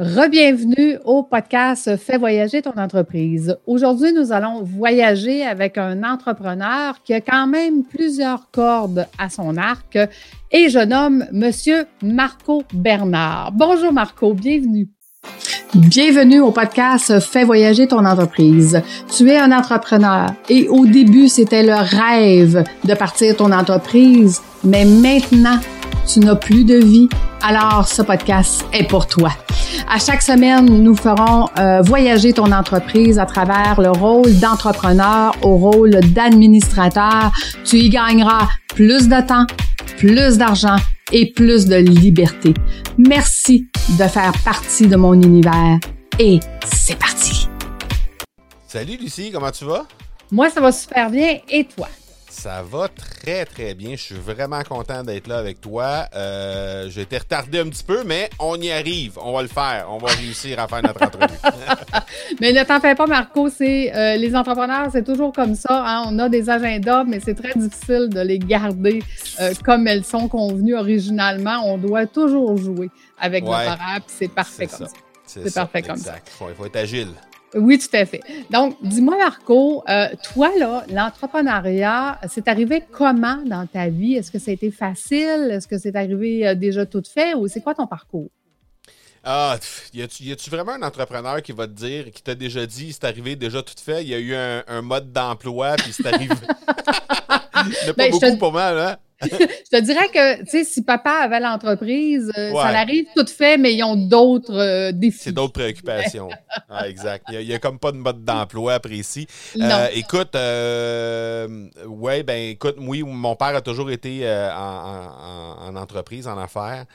Rebienvenue au podcast Fais voyager ton entreprise. Aujourd'hui, nous allons voyager avec un entrepreneur qui a quand même plusieurs cordes à son arc et je nomme Monsieur Marco Bernard. Bonjour Marco, bienvenue. Bienvenue au podcast Fais voyager ton entreprise. Tu es un entrepreneur et au début, c'était le rêve de partir ton entreprise, mais maintenant, tu n'as plus de vie. Alors, ce podcast est pour toi. À chaque semaine, nous ferons euh, voyager ton entreprise à travers le rôle d'entrepreneur au rôle d'administrateur. Tu y gagneras plus de temps, plus d'argent et plus de liberté. Merci de faire partie de mon univers et c'est parti. Salut Lucie, comment tu vas? Moi, ça va super bien et toi? Ça va très très bien. Je suis vraiment content d'être là avec toi. Euh, J'ai été retardé un petit peu, mais on y arrive. On va le faire. On va réussir à faire notre entrevue. mais ne t'en fais pas, Marco. C'est euh, les entrepreneurs, c'est toujours comme ça. Hein. On a des agendas, mais c'est très difficile de les garder euh, comme elles sont convenues originalement. On doit toujours jouer avec ouais, l'horaire, c'est parfait comme ça. C'est parfait comme ça. Il faut être agile. Oui, tout à fait. Donc, dis-moi, Marco, euh, toi, là, l'entrepreneuriat, c'est arrivé comment dans ta vie? Est-ce que ça a été facile? Est-ce que c'est arrivé euh, déjà tout fait ou c'est quoi ton parcours? Ah, y a-tu vraiment un entrepreneur qui va te dire, qui t'a déjà dit, c'est arrivé déjà tout fait, il y a eu un, mode d'emploi, puis c'est arrivé? il n'y a pas ben, beaucoup pour moi, là. je te dirais que, tu sais, si papa avait l'entreprise, euh, ça l'arrive tout fait, mais ils ont d'autres euh, défis. C'est d'autres préoccupations. ah, exact. Il n'y a, comme pas de mode d'emploi précis. Euh, écoute, ouais, ben, écoute, oui, mon père a toujours été en, entreprise, en affaires.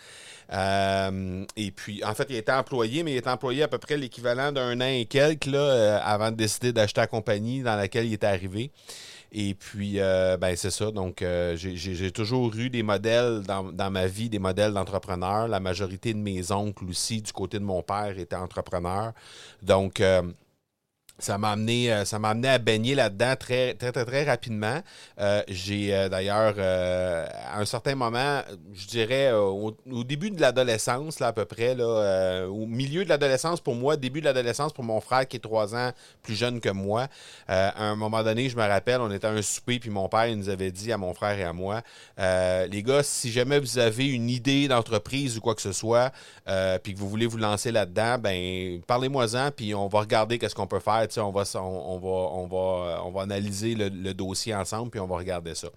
et puis, en fait, il était employé, mais il était employé à peu près l'équivalent d'un an et quelques là, avant de décider d'acheter la compagnie dans laquelle il était arrivé. Et puis, euh, ben, c'est ça. Donc, euh, j'ai toujours eu des modèles dans, dans ma vie, des modèles d'entrepreneurs. La majorité de mes oncles aussi, du côté de mon père, étaient entrepreneurs. Donc, euh, ça m'a amené, euh, ça m'a amené à baigner là-dedans très, très, très, rapidement. Euh, j'ai euh, d'ailleurs, à un certain moment, je dirais au, début de l'adolescence, là, à peu près, là, au milieu de l'adolescence pour moi, début de l'adolescence pour mon frère qui est trois ans plus jeune que moi. à un moment donné, je me rappelle, on était à un souper, puis mon père nous avait dit à mon frère et à moi, les gars, si jamais vous avez une idée d'entreprise ou quoi que ce soit, puis que vous voulez vous lancer là-dedans, ben parlez-moi-en, puis on va regarder qu'est-ce qu'on peut faire on va, on, va, on, va, on va analyser le, dossier ensemble, puis on va regarder ça.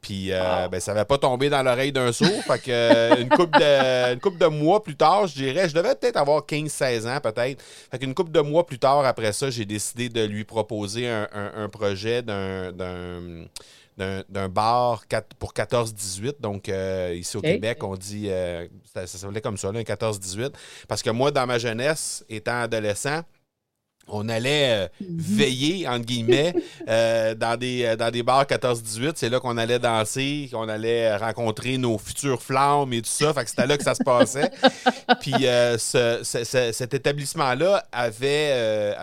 Puis euh, ben, ça n'avait pas tombé dans l'oreille d'un sourd. fait que euh, une couple de une couple de mois plus tard, je dirais, je devais peut-être avoir 15-16 ans peut-être. Fait qu'une couple de mois plus tard, après ça, j'ai décidé de lui proposer un, projet d'un d'un bar pour 14-18. Donc, euh, ici au Québec, on dit, ça, ça s'appelait comme ça, un 14-18. Parce que moi, dans ma jeunesse, étant adolescent, on allait euh, mhm. veiller, entre guillemets, euh, dans, des, euh, dans des bars 14-18. C'est là qu'on allait danser, qu'on allait rencontrer nos futures flammes et tout ça. Fait que c'était là que ça se passait. Puis cet établissement-là avait,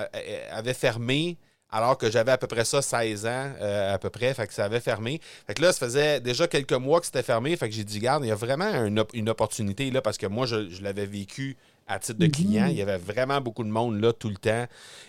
avait fermé alors que j'avais à peu près ça 16 ans à peu près, fait que ça avait fermé. Fait que là, ça faisait déjà quelques mois que c'était fermé, fait que j'ai dit, garde, il y a vraiment une, opportunité là, parce que moi, je l'avais vécu à titre de client. Mhm. Il y avait vraiment beaucoup de monde là tout le temps.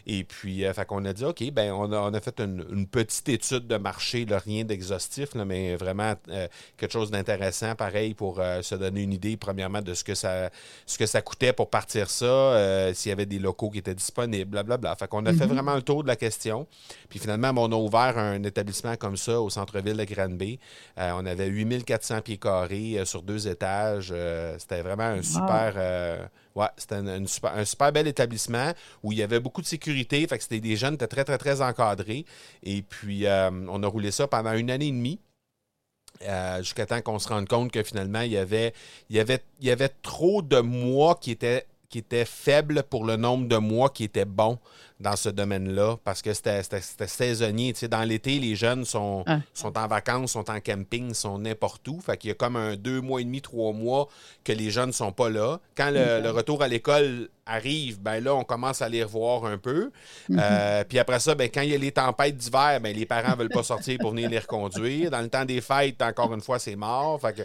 Et puis, euh, fait qu'on a dit, OK, ben on a, fait une, petite étude de marché, là, rien d'exhaustif, mais vraiment euh, quelque chose d'intéressant, pareil, pour euh, se donner une idée, premièrement, de ce que ça, ce que ça coûtait pour partir ça, s'il y avait des locaux qui étaient disponibles, blablabla. Fait qu'on a fait mhm. vraiment le tour de la question. Puis finalement, ben, on a ouvert un établissement comme ça au centre-ville de Granby. on avait 8400 pieds carrés sur deux étages. C'était vraiment un super C'était un, super, bel établissement où il y avait beaucoup de sécurité. C'était des jeunes étaient très, très, très encadrés. Et puis, euh, on a roulé ça pendant une année et demie. Euh, jusqu'à temps qu'on se rende compte que finalement, il y avait, il y avait, trop de mois qui étaient, qui étaient faibles pour le nombre de mois qui étaient bons. Dans ce domaine-là parce que c'était saisonnier. Tu sais, dans l'été, les jeunes sont, sont en vacances, sont en camping, sont n'importe où. Fait qu'il y a comme un deux mois et demi, trois mois que les jeunes ne sont pas là. Quand le, retour à l'école arrive, ben là, on commence à les revoir un peu. Mhm. Euh, puis après ça, ben, quand il y a les tempêtes d'hiver, ben, les parents ne veulent pas sortir pour venir les reconduire. Dans le temps des fêtes, encore une fois, c'est mort. Fait que,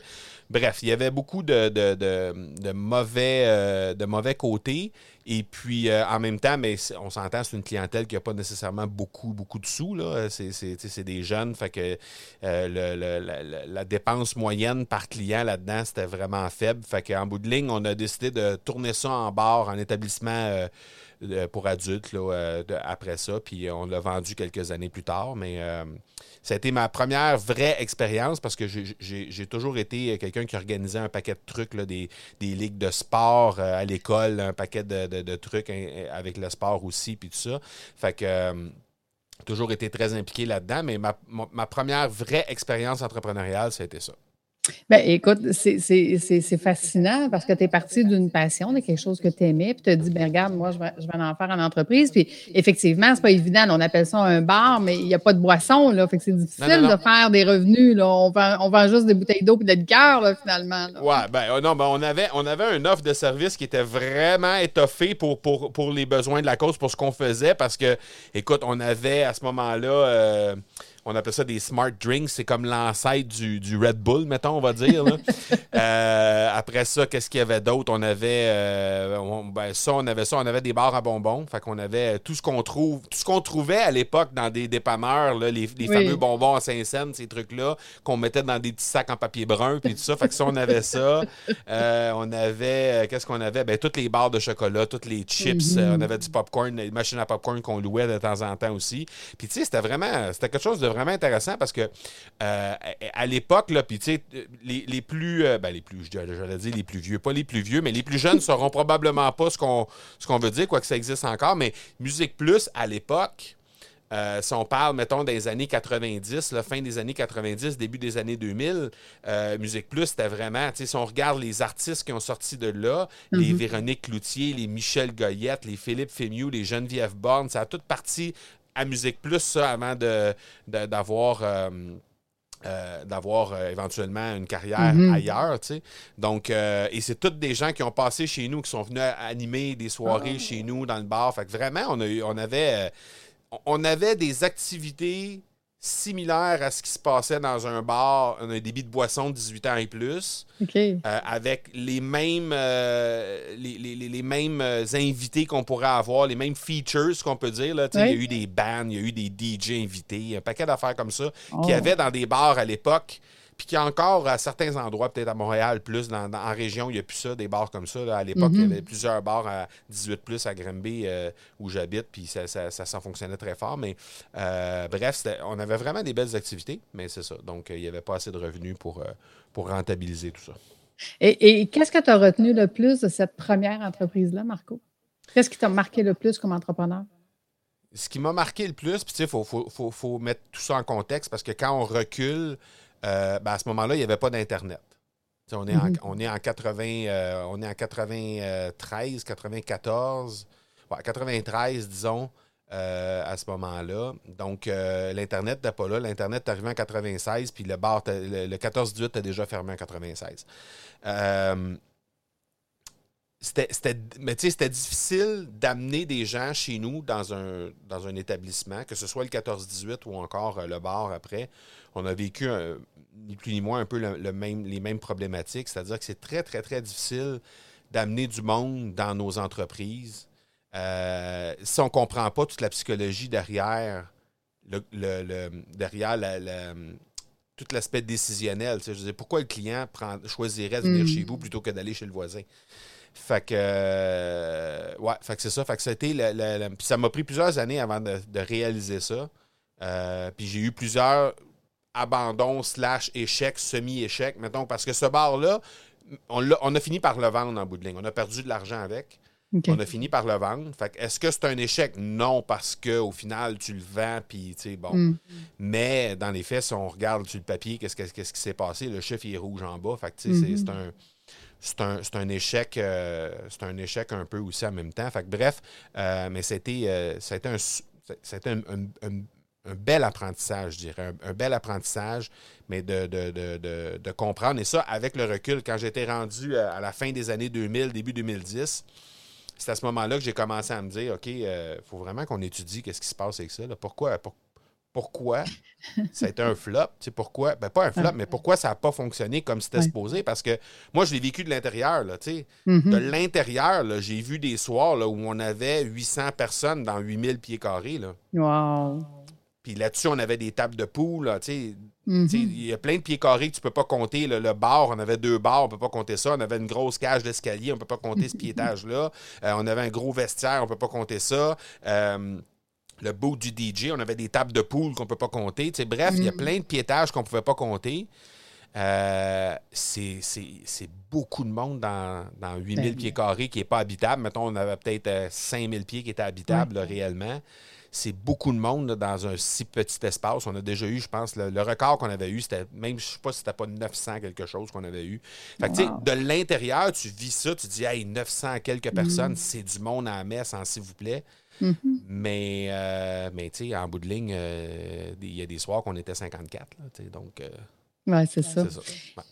bref, il y avait beaucoup de, de, mauvais, euh, de mauvais côtés. Et puis, euh, en même temps, mais on s'entend, c'est une clientèle qui n'a pas nécessairement beaucoup, beaucoup de sous. C'est des jeunes. Fait que euh, la, dépense moyenne par client là-dedans, c'était vraiment faible. Fait qu'en bout de ligne, on a décidé de tourner ça en bar, en établissement euh, pour adultes après ça. Puis on l'a vendu quelques années plus tard. Mais ça a été ma première vraie expérience parce que j'ai toujours été quelqu'un qui organisait un paquet de trucs, des, ligues de sport euh, à l'école, un paquet de, trucs hein, avec le sport aussi, puis tout ça. Fait que. Euh, toujours été très impliqué là-dedans, mais ma, ma, première vraie expérience entrepreneuriale, ça a été ça. Ben, écoute, c'est fascinant parce que tu es parti d'une passion, de quelque chose que tu aimais, puis tu as dit, ben, regarde, moi, je vais, je vais en faire en entreprise. Puis, effectivement, c'est pas évident. On appelle ça un bar, mais il n'y a pas de boisson, là. Fait que c'est difficile de faire des revenus, là. On vend, on vend juste des bouteilles d'eau et de liqueur, là, finalement. Ouais, ben, oh non, ben, on avait, on avait une offre de service qui était vraiment étoffée pour, pour, pour les besoins de la cause, pour ce qu'on faisait, parce que, écoute, on avait à ce moment-là, euh, on appelle ça des smart drinks. C'est comme l'ancêtre du, du, Red Bull, mettons, on va dire. Euh, après ça, qu'est-ce qu'il y avait d'autre? On avait euh, ben, ça, on avait ça, on avait des bars à bonbons. Fait qu'on avait tout ce qu'on trouve, tout ce qu'on trouvait à l'époque dans des dépanneurs, là, les, fameux bonbons à Saint-Saëns, ces trucs-là, qu'on mettait dans des petits sacs en papier brun, puis tout ça. Fait que ça, on avait ça. Euh, on avait, qu'est-ce qu'on avait? Ben, toutes les barres de chocolat, toutes les chips. Mm-hmm. on avait du popcorn, des machines à popcorn qu'on louait de temps en temps aussi. Puis tu sais, c'était vraiment, c'était quelque chose de vraiment intéressant parce que euh, à l'époque, là, puis tu sais, les, plus, euh, ben, les plus, j'allais dire les plus vieux, pas les plus vieux, mais les plus jeunes ne sauront probablement pas ce qu'on ce qu'on veut dire, quoi que ça existe encore, mais Musique Plus, à l'époque, euh, si on parle, mettons, des années 90, la fin des années 90, début des années 2000, Musique Plus, c'était vraiment, si on regarde les artistes qui ont sorti de là, les mm-hmm. Véronique Cloutier, les Michel Goyette, les Philippe Fémieux, les Geneviève Borne, ça a toute partie à Musique Plus, ça, avant d'avoir. Euh, euh, d'avoir euh, éventuellement une carrière mm-hmm. ailleurs, tu sais. Donc, et c'est toutes des gens qui ont passé chez nous, qui sont venus animer des soirées ah. chez nous dans le bar. Fait que vraiment, on, a on avait, on avait des activités similaire à ce qui se passait dans un bar, un débit de boisson de 18 ans et plus, euh, avec les mêmes, euh, les, mêmes euh, invités qu'on pourrait avoir, les mêmes features qu'on peut dire. Là. Il y a eu des bands, il y a eu des DJ invités, un paquet d'affaires comme ça, qui qu'il y oh. avait dans des bars à l'époque puis qu'il y a encore à certains endroits, peut-être à Montréal, plus dans, en région, il n'y a plus ça, des bars comme ça. À l'époque, il y mhm. avait plusieurs bars à 18 plus à Grimby euh, où j'habite, puis ça, ça, fonctionnait très fort. Mais euh, bref, on avait vraiment des belles activités, mais c'est ça. Donc, il n'y avait pas assez de revenus pour, euh, pour rentabiliser tout ça. Et, qu'est-ce que tu as retenu le plus de cette première entreprise-là, Marco? Qu'est-ce qui t'a marqué le plus comme entrepreneur? Ce qui m'a marqué le plus, puis tu sais, il faut, faut, mettre tout ça en contexte parce que quand on recule, euh, ben, à ce moment-là, il n'y avait pas d'Internet. On est, en, mhm. on est en 80, euh, on est en 93, 94, 93, disons, euh, à ce moment-là. Donc, l'Internet n'était pas là. L'Internet est arrivé en 96, puis le bar, le, 14-18 a déjà fermé en 96. C'était, mais c'était difficile d'amener des gens chez nous dans un, dans un établissement, que ce soit le 14-18 ou encore le bar après. On a vécu un, ni plus ni moins un peu le, même, les mêmes problématiques. C'est-à-dire que c'est très, très, très difficile d'amener du monde dans nos entreprises euh, si on ne comprend pas toute la psychologie derrière, le, derrière tout l'aspect décisionnel. Je pourquoi le client prend, choisirait de venir mm. chez vous plutôt que d'aller chez le voisin? Fait que, euh, ouais, fait que c'est ça. Fait que c'était ça m'a pris plusieurs années avant de, réaliser ça. Euh, puis j'ai eu plusieurs abandon slash échec, semi-échec, mettons, parce que ce bar-là, on, a, fini par le vendre en bout de ligne. On a perdu de l'argent avec. On a fini par le vendre. Fait est-ce que c'est un échec? Non, parce qu'au final, tu le vends, puis, tu sais, bon. Mm. Mais dans les faits, si on regarde sur le papier, qu'est-ce, qui s'est passé? Le chiffre est rouge en bas. Fait que, tu sais, c'est, mm-hmm. un c'est un, échec c'est un échec un peu aussi en même temps. Fait bref, mais c'était, c'était un, c'était un, bel apprentissage, je dirais, un, bel apprentissage, mais de, de, comprendre. Et ça, avec le recul, quand j'étais rendu à la fin des années 2000, début 2010, c'est à ce moment-là que j'ai commencé à me dire, OK, il euh, faut vraiment qu'on étudie qu'est-ce qui se passe avec ça. Pourquoi, pourquoi ça a été un flop? pourquoi? Ben, pas un flop, mais pourquoi ça n'a pas fonctionné comme c'était supposé? Parce que moi, je l'ai vécu de l'intérieur. Mm-hmm. De l'intérieur, j'ai vu des soirs là, où on avait 800 personnes dans 8000 pieds carrés. Là. Wow! Puis là-dessus, on avait des tables de poule. Mhm. Il y a plein de pieds carrés que tu ne peux pas compter. Le, bar, on avait deux bars, on ne peut pas compter ça. On avait une grosse cage d'escalier, on ne peut pas compter ce piétage-là. Euh, on avait un gros vestiaire, on ne peut pas compter ça. Euh, le bout du DJ, on avait des tables de poule qu'on ne peut pas compter. bref, il y a mhm. plein de piétages qu'on ne pouvait pas compter. Euh, c'est beaucoup de monde dans, dans 8000 ben pieds carrés qui n'est pas habitable. Mettons, on avait peut-être 5000 pieds qui étaient habitables réellement c'est beaucoup de monde dans un si petit espace. On a déjà eu, je pense, le, record qu'on avait eu, c'était même, je ne sais pas si c'était pas 900 quelque chose qu'on avait eu. Fait que, de l'intérieur, tu vis ça, tu dis, hey, 900 quelques mm. personnes, c'est du monde à la messe, s'il vous plaît. Mm-hmm. Mais, euh, mais tu sais, en bout de ligne, euh, il y a des soirs qu'on était 54. Là, donc, euh, oui, c'est ça.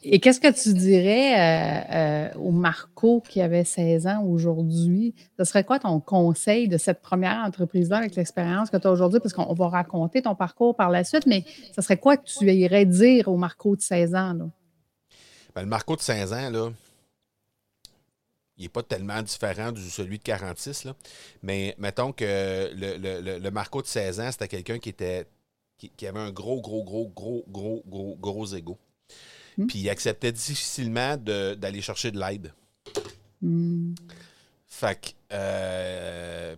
Et qu'est-ce que tu dirais au Marco qui avait 16 ans aujourd'hui? Ce serait quoi ton conseil de cette première entreprise-là avec l'expérience que tu as aujourd'hui? Parce qu'on va raconter ton parcours par la suite, mais ce serait quoi que tu irais dire au Marco de 16 ans? Là? Ben, le Marco de 16 ans, là, il n'est pas tellement différent de celui de 46. Là. Mais mettons que le, le, le Marco de 16 ans, c'était quelqu'un qui était qui, avait un gros, gros, gros, gros, gros, gros, gros ego. Hmm. Puis il acceptait difficilement d'aller chercher de l'aide. Hmm. Fait que, euh,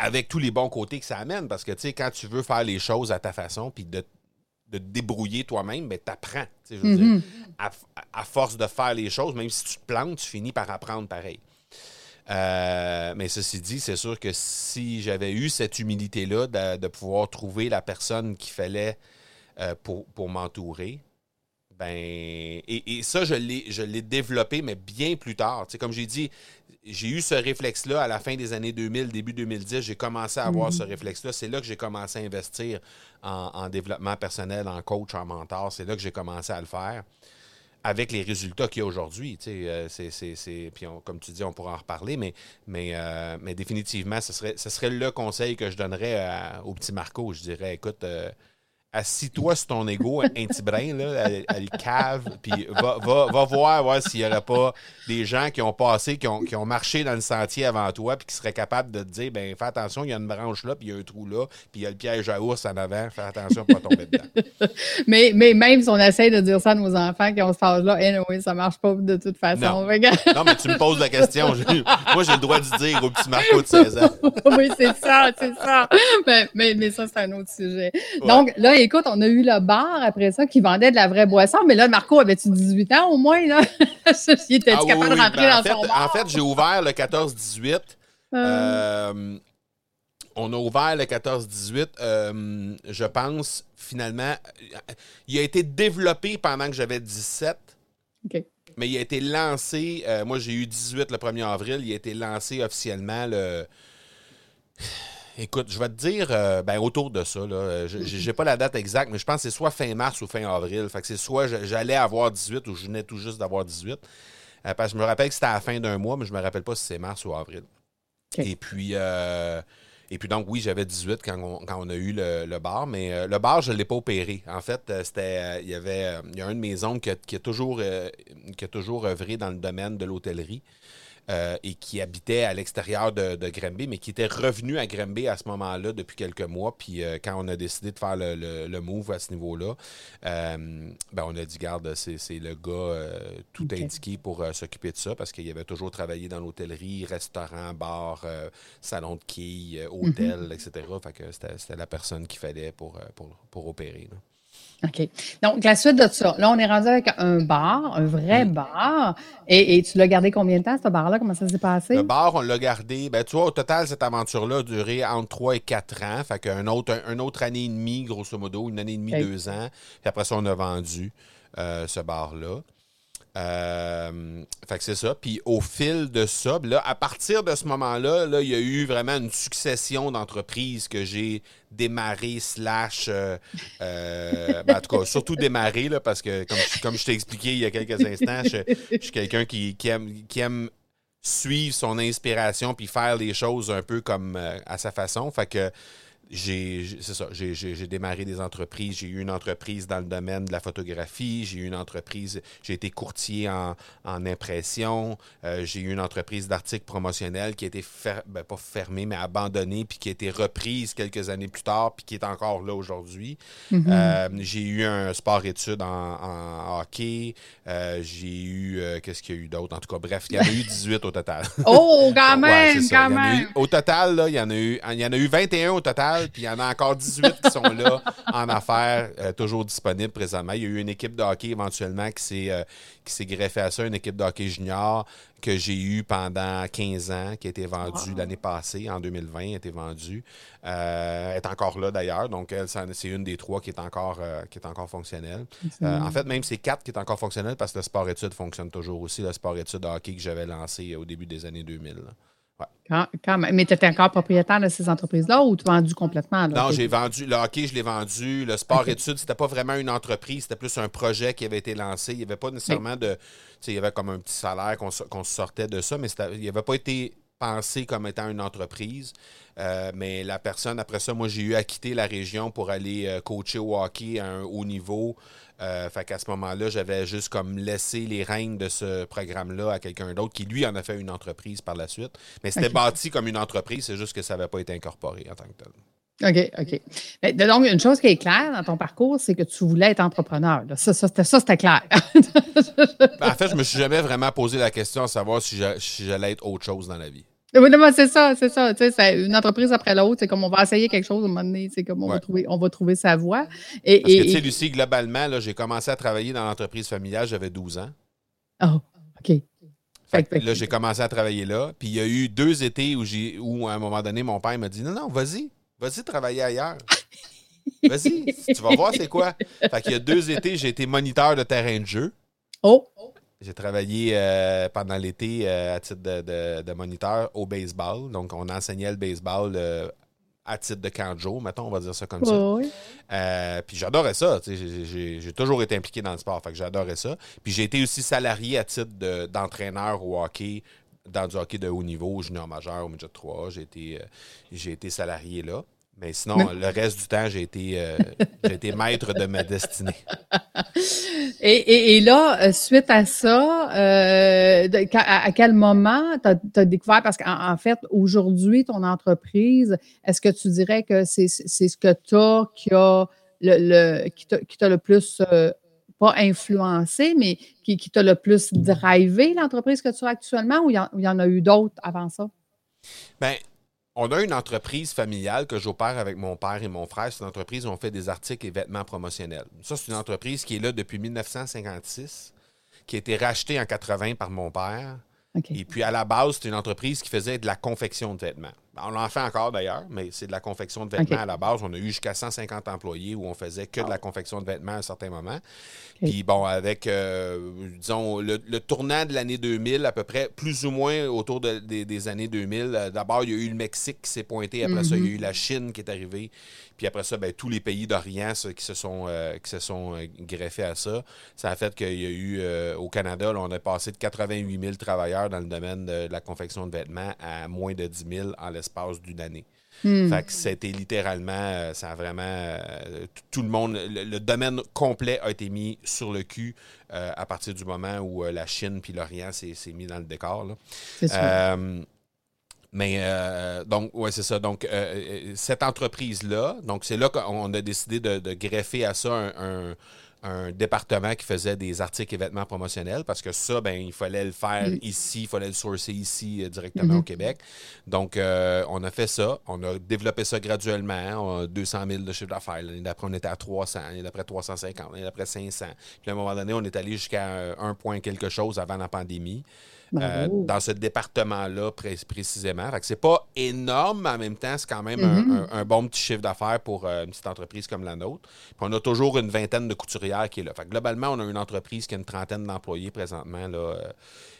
avec tous les bons côtés que ça amène, parce que, tu sais, quand tu veux faire les choses à ta façon, puis de, de te débrouiller toi-même, ben, t'apprends. Mm à, force de faire les choses, même si tu te plantes, tu finis par apprendre pareil. Euh, mais ceci dit, c'est sûr que si j'avais eu cette humilité-là de, pouvoir trouver la personne qu'il fallait euh, pour, m'entourer, ben, et, ça, je l'ai développé, mais bien plus tard. comme j'ai dit, j'ai eu ce réflexe-là à la fin des années 2000, début 2010. J'ai commencé à avoir ce mhm. réflexe-là. C'est là que j'ai commencé à investir en, en, développement personnel, en coach, en mentor. C'est là que j'ai commencé à le faire avec les résultats qu'il y a aujourd'hui. Euh, c'est, puis comme tu dis, on pourra en reparler, mais, mais, euh, mais définitivement, ce serait, ce serait le conseil que je donnerais au petit Marco. Je dirais, écoute, euh, assis-toi sur ton ego, un petit brin, là, à, le cave, puis va, va, voir, voir s'il n'y aurait pas des gens qui ont passé, qui ont, qui ont, marché dans le sentier avant toi, puis qui seraient capables de te dire, ben fais attention, il y a une branche là, puis il y a un trou là, puis il y a le piège à ours en avant, fais attention pour ne pas tomber dedans. mais, mais même si on essaie de dire ça à nos enfants qui ont cet âge-là, anyway, ça marche pas de toute façon. Non, non mais tu me poses la question. Moi, j'ai le droit de dire au petit Marco de 16 ans. oui, c'est ça, c'est ça. Mais, mais, mais ça, c'est un autre sujet. Donc, là, écoute, on a eu le bar après ça qui vendait de la vraie boisson, mais là, Marco, avait-tu 18 ans au moins? Là? Il était ah capable de rentrer ben, dans son bar? En fait, j'ai ouvert le 14-18. Euh. euh... on a ouvert le 14-18, euh, je pense, finalement. Il a été développé pendant que j'avais 17. Mais il a été lancé. Moi, j'ai eu 18 le 1er avril. Il a été lancé officiellement le. Écoute, je vais te dire euh, ben, autour de ça. Je n'ai pas la date exacte, mais je pense que c'est soit fin mars ou fin avril. Fait que c'est soit j'allais avoir 18 ou je venais tout juste d'avoir 18. Euh, parce que je me rappelle que c'était à la fin d'un mois, mais je me rappelle pas si c'est mars ou avril. Et puis euh, et puis donc oui, j'avais 18 quand on, a eu le, bar, mais le bar, je ne l'ai pas opéré. En fait, c'était il y avait il y a un de mes oncles qui a, toujours qui a toujours œuvré dans le domaine de l'hôtellerie. Euh, et qui habitait à l'extérieur de, de, Granby, mais qui était revenu à Granby à ce moment-là depuis quelques mois. Puis euh, quand on a décidé de faire le, move à ce niveau-là, euh, ben on a dit, garde, c'est le gars tout indiqué pour s'occuper de ça parce qu'il avait toujours travaillé dans l'hôtellerie, restaurant, bar, salon de quilles, hôtel, mhm. etc. Fait que c'était la personne qu'il fallait pour, pour, pour opérer. Là. OK. Donc, la suite de ça, là, on est rendu avec un bar, un vrai bar. Et, tu l'as gardé combien de temps, ce bar-là? Comment ça s'est passé? Le bar, on l'a gardé. Ben, tu vois, au total, cette aventure-là a duré entre 3 et 4 ans. Fait qu'un autre, un, autre année et demie, grosso modo, une année et demie, deux ans. Puis après ça, on a vendu euh, ce bar-là. Euh, fait que c'est ça. Puis au fil de ça, là, à partir de ce moment-là, là, il y a eu vraiment une succession d'entreprises que j'ai démarré slash euh, euh, ben, en tout cas surtout démarré là, parce que comme, comme je t'ai expliqué il y a quelques instants, je, je suis quelqu'un qui, qui, aime, qui aime suivre son inspiration puis faire les choses un peu comme à sa façon. Fait que c'est ça, j'ai, démarré des entreprises. J'ai eu une entreprise dans le domaine de la photographie. J'ai eu une entreprise, j'ai été courtier en, impression. Euh, j'ai eu une entreprise d'articles promotionnels qui a été, ben, pas fermée, mais abandonnée, puis qui a été reprise quelques années plus tard, puis qui est encore là aujourd'hui. Mm-hmm. Euh, j'ai eu un sport-études en, hockey. Euh, j'ai eu, qu'est-ce qu'il y a eu d'autre? En tout cas, bref, il y en a eu 18 au total. Oh, quand même, quand même! au total, là, il y en a eu, il y en a eu 21 au total puis il y en a encore 18 qui sont là en affaires, euh, toujours disponibles présentement. Il y a eu une équipe de hockey éventuellement qui s'est euh, greffée à ça, une équipe de hockey junior que j'ai eue pendant 15 ans, qui a été vendue l'année passée, en 2020, a été vendue. Euh, elle est encore là d'ailleurs, donc elle, c'est une des trois qui est encore, qui est encore fonctionnelle. en fait, même c'est quatre qui est encore fonctionnelle parce que le sport-études fonctionne toujours aussi, le sport-études de hockey que j'avais lancé au début des années 2000. Mais tu étais encore propriétaire de ces entreprises-là ou tu as vendu complètement? non, j'ai vendu. Le hockey, je l'ai vendu. Le sport-études, c'était pas vraiment une entreprise, c'était plus un projet qui avait été lancé. Il n'y avait pas nécessairement de. Il y avait comme un petit salaire qu'on sortait de ça, mais il n'avait pas été pensé comme étant une entreprise. Euh, mais la personne, après ça, moi, j'ai eu à quitter la région pour aller euh, coacher au hockey à un haut niveau. Euh, fait qu'à ce moment-là, j'avais juste comme laissé les règnes de ce programme-là à quelqu'un d'autre qui, lui, en a fait une entreprise par la suite. Mais c'était bâti comme une entreprise, c'est juste que ça n'avait pas été incorporé en tant que tel. OK, OK. Mais, donc, une chose qui est claire dans ton parcours, c'est que tu voulais être entrepreneur. Ça, ça, c'était clair. Ben, en fait, je me suis jamais vraiment posé la question à savoir si j'allais être autre chose dans la vie. Oui, c'est ça, c'est ça. C'est une entreprise après l'autre. C'est comme on va essayer quelque chose à un moment donné. C'est comme on, va trouver, on va trouver sa voie. Et, Parce que, tu sais, Lucie, globalement, j'ai commencé à travailler dans l'entreprise familiale, j'avais 12 ans. Oh, OK. là, j'ai commencé à travailler là. Puis il y a eu deux étés où, j'ai, où à un moment donné, mon père m'a dit Non, non, vas-y, vas-y travailler ailleurs. Vas-y, tu vas voir c'est quoi. Fait qu'il y a deux étés, j'ai été moniteur de terrain de jeu. Oh! J'ai travaillé euh, pendant l'été euh, à titre de, moniteur au baseball. Donc, on enseignait le baseball euh, à titre de de jour, mettons, on va dire ça comme ça. puis j'adorais ça. J'ai toujours été impliqué dans le sport, fait que j'adorais ça. Puis j'ai été aussi salarié à titre d'entraîneur au hockey, dans du hockey de haut niveau, junior majeur, au midget 3. J'ai été, été salarié là. Mais sinon, le reste du temps, j'ai été, euh, été maître de ma destinée. Et, là, euh, suite à ça, euh, à, quel moment tu as, découvert, parce qu'en fait, aujourd'hui, ton entreprise, est-ce que tu dirais que c'est ce que tu as qui a le, qui t'a le plus, pas influencé, mais qui, qui t'a le plus drivé l'entreprise que tu as actuellement ou il y, en, a eu d'autres avant ça? Bien, on a une entreprise familiale que j'opère avec mon père et mon frère. C'est une entreprise où on fait des articles et vêtements promotionnels. Ça, c'est une entreprise qui est là depuis 1956, qui a été rachetée en 80 par mon père. Et puis, à la base, c'est une entreprise qui faisait de la confection de vêtements. On en fait encore d'ailleurs, mais c'est de la confection de vêtements à la base. On a eu jusqu'à 150 employés où on faisait que de la confection de vêtements à un certain moment. Puis bon, avec, euh, disons, le, tournant de l'année 2000, à peu près, plus ou moins autour des années 2000, euh, d'abord, il y a eu le Mexique qui s'est pointé. Après ça, il y a mhm. eu la Chine qui est arrivée. Puis après ça, ben, tous les pays d'Orient qui se sont, euh, qui se sont greffés à ça. Ça a fait qu'il y a eu, au Canada, on a passé de 88 000 travailleurs dans le domaine de, la confection de vêtements à moins de 10 000 en l'espace d'une année. Hmm. Fait que c'était littéralement, euh, ça a vraiment, euh, tout le monde, le, domaine complet a été mis sur le cul euh, à partir du moment où la Chine puis l'Orient s'est mis dans le décor. C'est mais donc, ouais, c'est ça. Donc, cette entreprise-là, donc c'est là qu'on a décidé de, greffer à ça un un département qui faisait des articles et vêtements promotionnels parce que ça, ben, il fallait le faire ici, il fallait le sourcer ici euh, directement au mhm. Québec. Donc, euh, on a fait ça. On a développé ça graduellement. On a 200 000 de chiffre d'affaires. L'année d'après, on était à 300. L'année d'après, 350. L'année d'après, 500. Puis à un moment donné, on est allé jusqu'à un point quelque chose avant la pandémie. Euh, dans ce département-là précisément. Fait que c'est pas énorme, mais en même temps, c'est quand même mm-hmm. un, bon petit chiffre d'affaires pour une petite entreprise comme la nôtre. Puis on a toujours une vingtaine de couturières qui est là. Fait que globalement, on a une entreprise qui a une trentaine d'employés présentement là,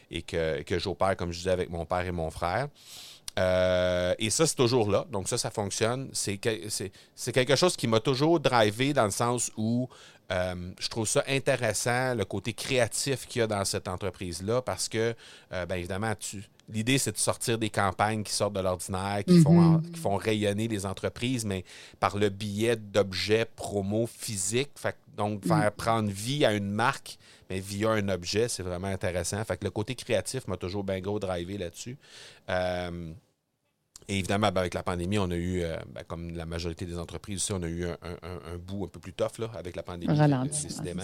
et que, que j'opère, comme je disais, avec mon père et mon frère. Euh, et ça, c'est toujours là. Donc, ça, ça fonctionne. C'est quelque chose qui m'a toujours drivé dans le sens où euh, je trouve ça intéressant, le côté créatif qu'il y a dans cette entreprise-là, parce que, euh, bien évidemment, l'idée, c'est de sortir des campagnes qui sortent de l'ordinaire, qui, font, mm-hmm. qui font rayonner les entreprises, mais par le biais d'objets promo physiques. donc, faire mm. prendre vie à une marque mais via un objet, c'est vraiment intéressant. Fait que le côté créatif m'a toujours bien gros drivé là-dessus. Euh, et évidemment, ben, avec la pandémie, on a eu, euh, ben, comme la majorité des entreprises aussi, on a eu un, bout un peu plus tough là, avec la pandémie. Ralenti, décidément.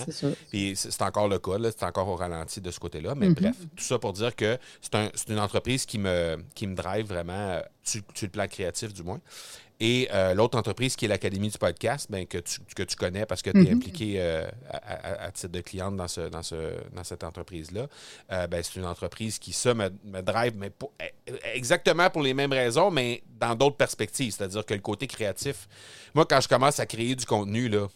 Et c'est encore le cas, c'est encore au ralenti de ce côté-là. Mais mm-hmm. bref, tout ça pour dire que c'est une entreprise qui me, qui me drive vraiment, euh, sur, sur, le plan créatif du moins. Et euh, l'autre entreprise qui est l'Académie du podcast, ben, que, tu, que tu connais parce que tu es mhm. impliqué euh, à, titre de cliente dans, ce, dans, ce, dans cette entreprise-là, euh, ben, c'est une entreprise qui, ça, me, drive, mais exactement pour les mêmes raisons, mais dans d'autres perspectives. C'est-à-dire que le côté créatif, moi, quand je commence à créer du contenu, là,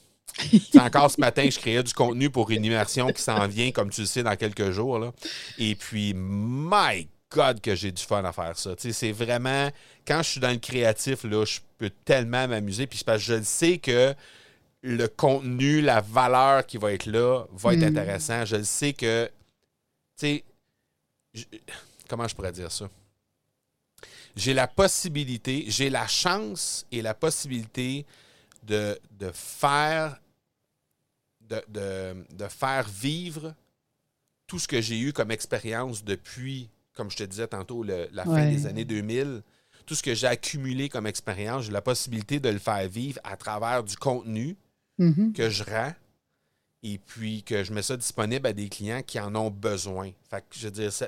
c'est encore ce matin, je créais du contenu pour une immersion qui s'en vient, comme tu le sais, dans quelques jours. Là. Et puis, my God, que j'ai du fun à faire ça. C'est vraiment, quand je suis dans le créatif, là, je peux tellement m'amuser. Puis parce que je sais que le contenu, la valeur qui va être là va être mm. intéressant. Je sais que, tu sais, comment je pourrais dire ça? J'ai la possibilité, j'ai la chance et la possibilité de, faire de, de, faire vivre tout ce que j'ai eu comme expérience depuis comme je te disais tantôt, la fin des années 2000, tout ce que j'ai accumulé comme expérience, j'ai la possibilité de le faire vivre à travers du contenu mm-hmm. que je rends et puis que je mets ça disponible à des clients qui en ont besoin. Fait que, je veux dire, ça,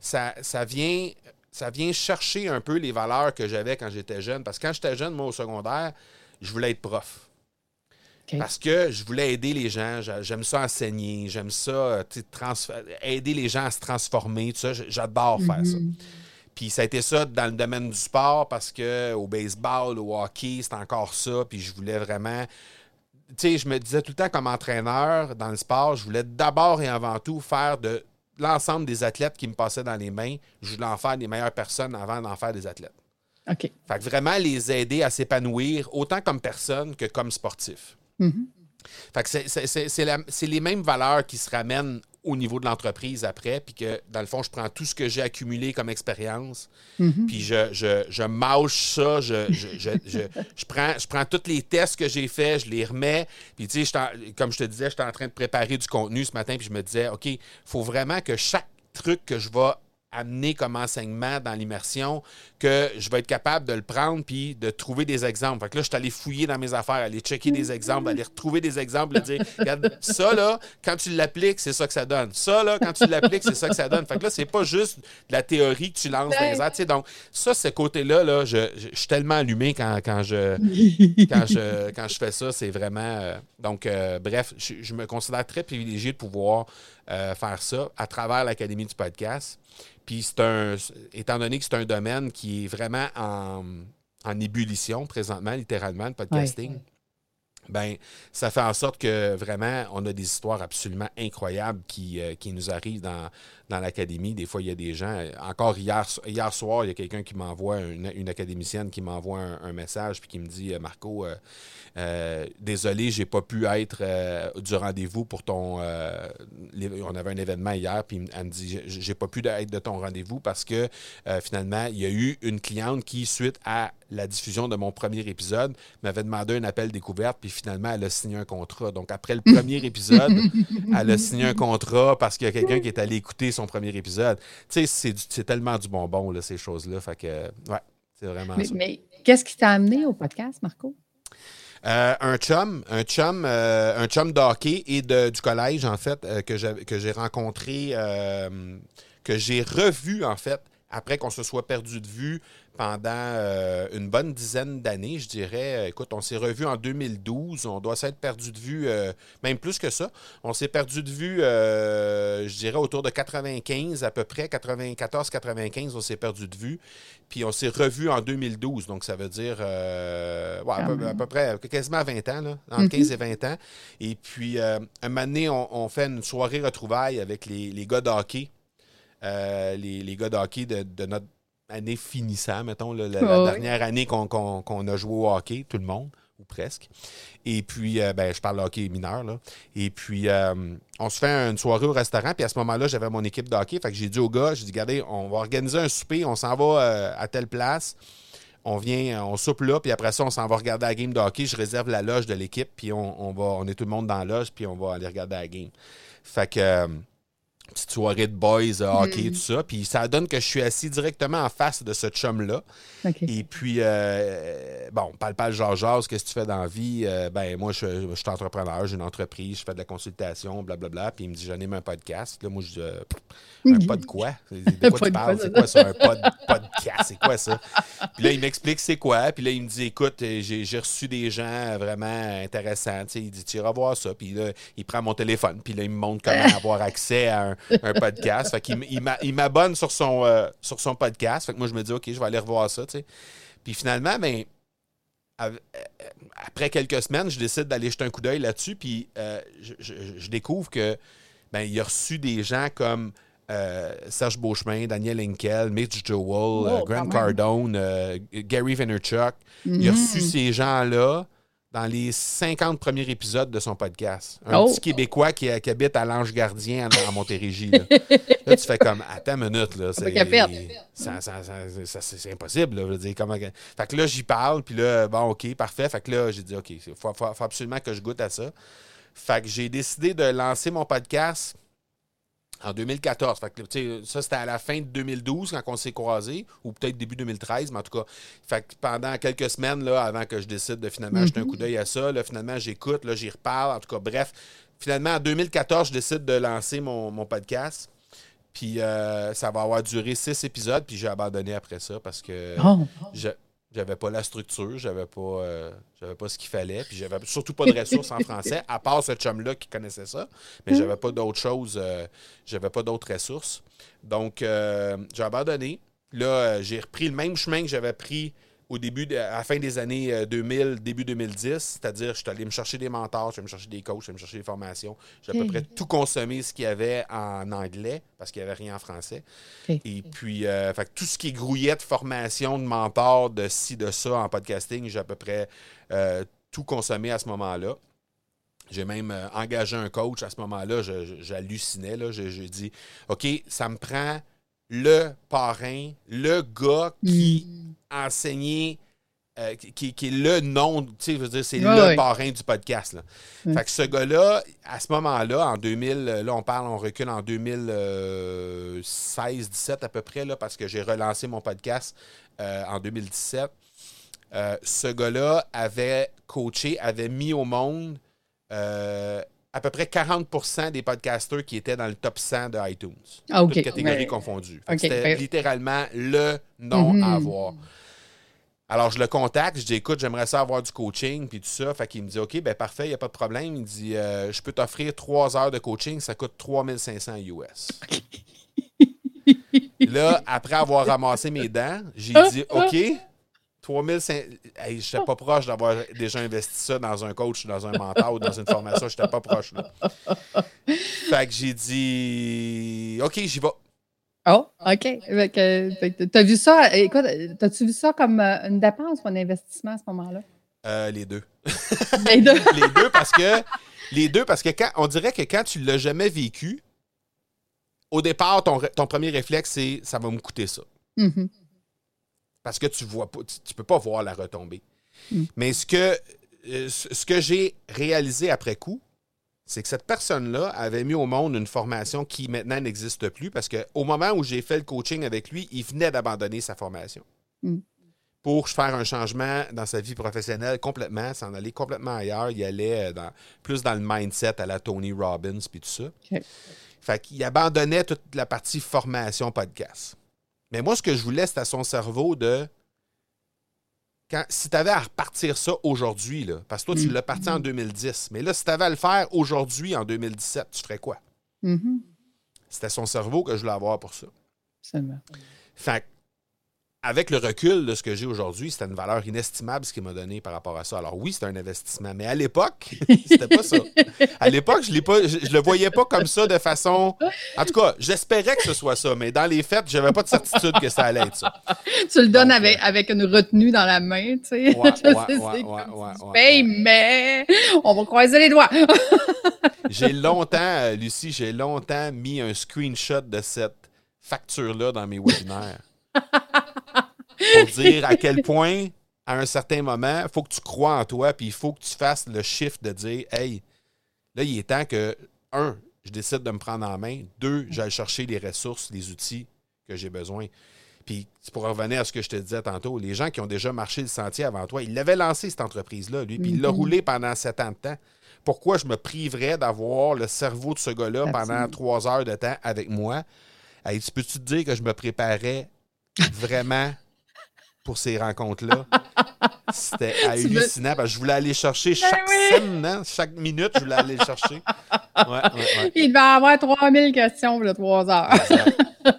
ça, ça, vient, ça vient chercher un peu les valeurs que j'avais quand j'étais jeune. Parce que quand j'étais jeune, moi, au secondaire, je voulais être prof. Parce que je voulais aider les gens, j'aime ça enseigner, j'aime ça euh, aider les gens à se transformer, tout ça, j'adore faire ça. Mhm. Puis ça a été ça dans le domaine du sport parce que au baseball, au hockey, c'est encore ça. Puis je voulais vraiment. Tu sais, je me disais tout le temps comme entraîneur dans le sport, je voulais d'abord et avant tout faire de l'ensemble des athlètes qui me passaient dans les mains, je voulais en faire des meilleures personnes avant d'en faire des athlètes. OK. Fait que vraiment les aider à s'épanouir autant comme personne que comme sportif. Mm-hmm. c'est les mêmes valeurs qui se ramènent au niveau de l'entreprise après, puis que dans le fond, je prends tout ce que j'ai accumulé comme expérience, mm-hmm. puis je, je, je mâche ça, je, je, prends, je prends tous les tests que j'ai faits, je les remets, puis tu sais, comme je te disais, j'étais en train de préparer du contenu ce matin, puis je me disais, OK, il faut vraiment que chaque truc que je vais amener comme enseignement dans l'immersion que je vais être capable de le prendre puis de trouver des exemples. Fait que là, je suis allé fouiller dans mes affaires, aller checker des exemples, aller retrouver des exemples, dire, regarde, ça là, quand tu l'appliques, c'est ça que ça donne. Ça là, quand tu l'appliques, c'est ça que ça donne. Fait que là, c'est pas juste de la théorie que tu lances dans les airs. donc, ça, ce côté-là, là, je, suis tellement allumé quand, je, quand, je, quand je fais ça. C'est vraiment. Euh, donc, euh, bref, je, me considère très privilégié de pouvoir euh, faire ça à travers l'Académie du podcast. Puis c'est un, étant donné que c'est un domaine qui est vraiment en, ébullition présentement, littéralement, le podcasting. Ben, ça fait en sorte que vraiment, on a des histoires absolument incroyables qui, euh, qui nous arrivent dans, dans l'académie. Des fois, il y a des gens. Encore hier, hier soir, il y a quelqu'un qui m'envoie, une, académicienne qui m'envoie un, message puis qui me dit Marco, euh, euh, désolé, j'ai pas pu être euh, du rendez-vous pour ton. Euh, on avait un événement hier, puis elle me dit j'ai pas pu être de ton rendez-vous parce que finalement, il y a eu une cliente qui, suite à la diffusion de mon premier épisode, m'avait demandé un appel découverte, puis finalement, elle a signé un contrat. Donc, après le premier épisode, elle a signé un contrat parce qu'il y a quelqu'un qui est allé écouter son premier épisode. Tu sais, c'est tellement du bonbon, là, ces choses-là. Fait que, ouais, c'est vraiment mais, Mais qu'est-ce qui t'a amené au podcast, Marco? Euh, un chum, un chum, euh, un chum d'hockey et de, du collège, en fait, euh, que j'ai rencontré, que j'ai revu, en fait, après qu'on se soit perdu de vue pendant euh, une bonne dizaine d'années, je dirais. Écoute, on s'est revu en 2012, on doit s'être perdu de vue, euh, même plus que ça. On s'est perdu de vue, euh, je dirais, autour de 95 à peu près, 94-95, on s'est perdu de vue. Puis on s'est revu en 2012, donc ça veut dire à, peu, près quasiment 20 ans, là, entre 15 mhm. et 20 ans. Et puis, un moment donné, on, fait une soirée retrouvaille avec les, gars de hockey. les, gars de hockey de notre année finissant, mettons, la, dernière année qu'on a joué au hockey, tout le monde, ou presque. Et puis, euh, ben, je parle de hockey mineur, là. Et puis, euh, on se fait une soirée au restaurant, puis à ce moment-là, j'avais mon équipe de hockey. Fait que j'ai dit aux gars, j'ai dit, regardez, on va organiser un souper, on s'en va euh, à telle place. On vient, on soupe là, puis après ça, on s'en va regarder la game de hockey. Je réserve la loge de l'équipe, puis on, on, va, on est tout le monde dans la loge, puis on va aller regarder la game. Fait que petite soirée de boys, euh, hockey, hmm. tout ça. Puis ça donne que je suis assis directement en face de ce chum-là. Et puis, euh, bon, parle pas le genre qu'est-ce que tu fais dans la vie? Euh, ben, moi, je, suis entrepreneur, j'ai une entreprise, je fais de la consultation, blablabla. Puis il me dit, j'en ai un podcast. Là, moi, je dis, euh, un pod de quoi? De quoi tu parles? C'est quoi ça, un pod, podcast? C'est quoi ça? Puis là, il m'explique c'est quoi. Puis là, il me dit, écoute, j'ai reçu des gens vraiment intéressants. il dit, tu iras voir ça. Puis là, il prend mon téléphone. Puis là, il me montre comment avoir accès à un, un podcast. Fait qu'il il m'abonne sur, son, euh, sur son podcast. Fait que moi, je me dis, OK, je vais aller revoir ça. Puis finalement, ben, euh, après quelques semaines, je décide d'aller jeter un coup d'œil là-dessus. Puis euh, je, découvre que ben, il a reçu des gens comme. Serge Beauchemin, Daniel Henkel, Mitch Joel, oh, Grant Cardone, Gary Vaynerchuk. Il a reçu mm-hmm. ces gens-là dans les 50 premiers épisodes de son podcast. Un oh. petit Québécois qui, habite à l'Ange Gardien à, Montérégie. Là. tu fais comme, attends une minute, là. C'est, impossible, là. Je dire, comment... Fait que là, j'y parle, puis là, bon, OK, parfait. Fait que là, j'ai dit, OK, il faut, faut, absolument que je goûte à ça. Fait que j'ai décidé de lancer mon podcast en 2014. ça, c'était à la fin de 2012 quand on s'est croisés, ou peut-être début 2013, mais en tout cas, fait pendant quelques semaines, là, avant que je décide de finalement jeter un coup mhm. d'œil à ça, là, finalement, j'écoute, là, j'y reparle. En tout cas, bref, finalement, en 2014, je décide de lancer mon, podcast. Puis euh, ça va avoir duré six épisodes, puis j'ai abandonné après ça parce que oh. je, j'avais pas la structure, j'avais pas, euh, j'avais pas ce qu'il fallait, puis j'avais surtout pas de ressources en français, à part ce chum-là qui connaissait ça, mais j'avais pas d'autres choses, euh, j'avais pas d'autres ressources. Donc, euh, j'ai abandonné. Là, j'ai repris le même chemin que j'avais pris au début, de, à la fin des années 2000, euh, début 2010, c'est-à-dire je suis allé me chercher des mentors, je suis allé me chercher des coachs, je suis allé me chercher des formations. J'ai à peu près tout consommé ce qu'il y avait en anglais parce qu'il n'y avait rien en français. Et puis, euh, tout ce qui grouillait de formation, de mentors, de ci, de ça en podcasting, j'ai à peu près euh, tout consommé à ce moment-là. J'ai même engagé un coach à ce moment-là. J'hallucinais. J'ai dit OK, ça me prend le parrain, le gars qui mm enseigner, euh, qui, est le nom, tu sais, je veux dire, c'est le parrain du podcast. Là. Fait que ce gars-là, à ce moment-là, en 2000, là, on parle, on recule en 2016-17 à peu près, là, parce que j'ai relancé mon podcast euh, en 2017. Euh, ce gars-là avait coaché, avait mis au monde à peu près 40% des podcasters qui étaient dans le top 100 de iTunes. Ah, Toutes catégories confondues. C'était littéralement le nom à mhm. avoir. Alors, je le contacte, je dis écoute, j'aimerais ça avoir du coaching, puis tout ça. Fait qu'il me dit OK, ben parfait, il n'y a pas de problème. Il dit euh, je peux t'offrir trois heures de coaching, ça coûte 3500 US. Là, après avoir ramassé mes dents, j'ai dit OK, 3500. Hey, je n'étais pas proche d'avoir déjà investi ça dans un coach, dans un mentor ou dans une formation. Je n'étais pas proche. Là. Fait que j'ai dit OK, j'y vais. Oh, OK. T'as vu ça, écoute, t'as-tu vu ça comme euh, une dépense ou un investissement à ce moment-là? Euh, les deux. les deux. les deux parce que les deux parce que quand on dirait que quand tu l'as jamais vécu, au départ, ton, ton premier réflexe, c'est ça va me coûter ça. Mm-hmm. Parce que tu vois pas, tu, peux pas voir la retombée. Mm. Mais ce que, euh, ce que j'ai réalisé après coup, c'est que cette personne-là avait mis au monde une formation qui maintenant n'existe plus parce qu'au moment où j'ai fait le coaching avec lui, il venait d'abandonner sa formation. Mm. Pour faire un changement dans sa vie professionnelle complètement, s'en aller complètement ailleurs. Il allait euh, dans, plus dans le mindset à la Tony Robbins puis tout ça. Fait qu'il abandonnait toute la partie formation podcast. Mais moi, ce que je voulais, c'était à son cerveau de. Quand, si tu avais à repartir ça aujourd'hui, parce que toi, tu mm. l'as parti en 2010, mais là, si tu avais à le faire aujourd'hui, en 2017, tu ferais quoi? Mm-hmm. C'était son cerveau que je voulais avoir pour ça. Seulement. Fait avec le recul de ce que j'ai aujourd'hui, c'était une valeur inestimable ce qu'il m'a donné par rapport à ça. Alors oui, c'était un investissement, mais à l'époque, c'était pas ça. À l'époque, je ne le voyais pas comme ça de façon. En tout cas, j'espérais que ce soit ça, mais dans les faits, j'avais pas de certitude que ça allait être ça. tu le donnes avec, euh, avec une retenue dans la main, tu sais. Ouais, ouais, mais on va croiser les doigts. j'ai longtemps, euh, Lucie, j'ai longtemps mis un screenshot de cette facture-là dans mes webinaires pour dire à quel point, à un certain moment, il faut que tu crois en toi, puis il faut que tu fasses le shift de dire Hey, là, il est temps que, un, je décide de me prendre en main, deux, j'aille chercher les ressources, les outils que j'ai besoin. Puis, pour revenir à ce que je te disais tantôt, les gens qui ont déjà marché le sentier avant toi, il l'avait lancé, cette entreprise-là, lui, puis il l'a mm-hmm. roulé pendant sept ans de temps. Pourquoi je me priverais d'avoir le cerveau de ce gars-là pendant trois heures de temps avec moi? Hey, tu peux-tu te dire que je me préparais vraiment pour ces rencontres-là. C'était hallucinant parce que je voulais aller chercher ben chaque scène, hein, chaque minute, je voulais aller chercher. Il devait avoir 3000 questions pour les 3 heures.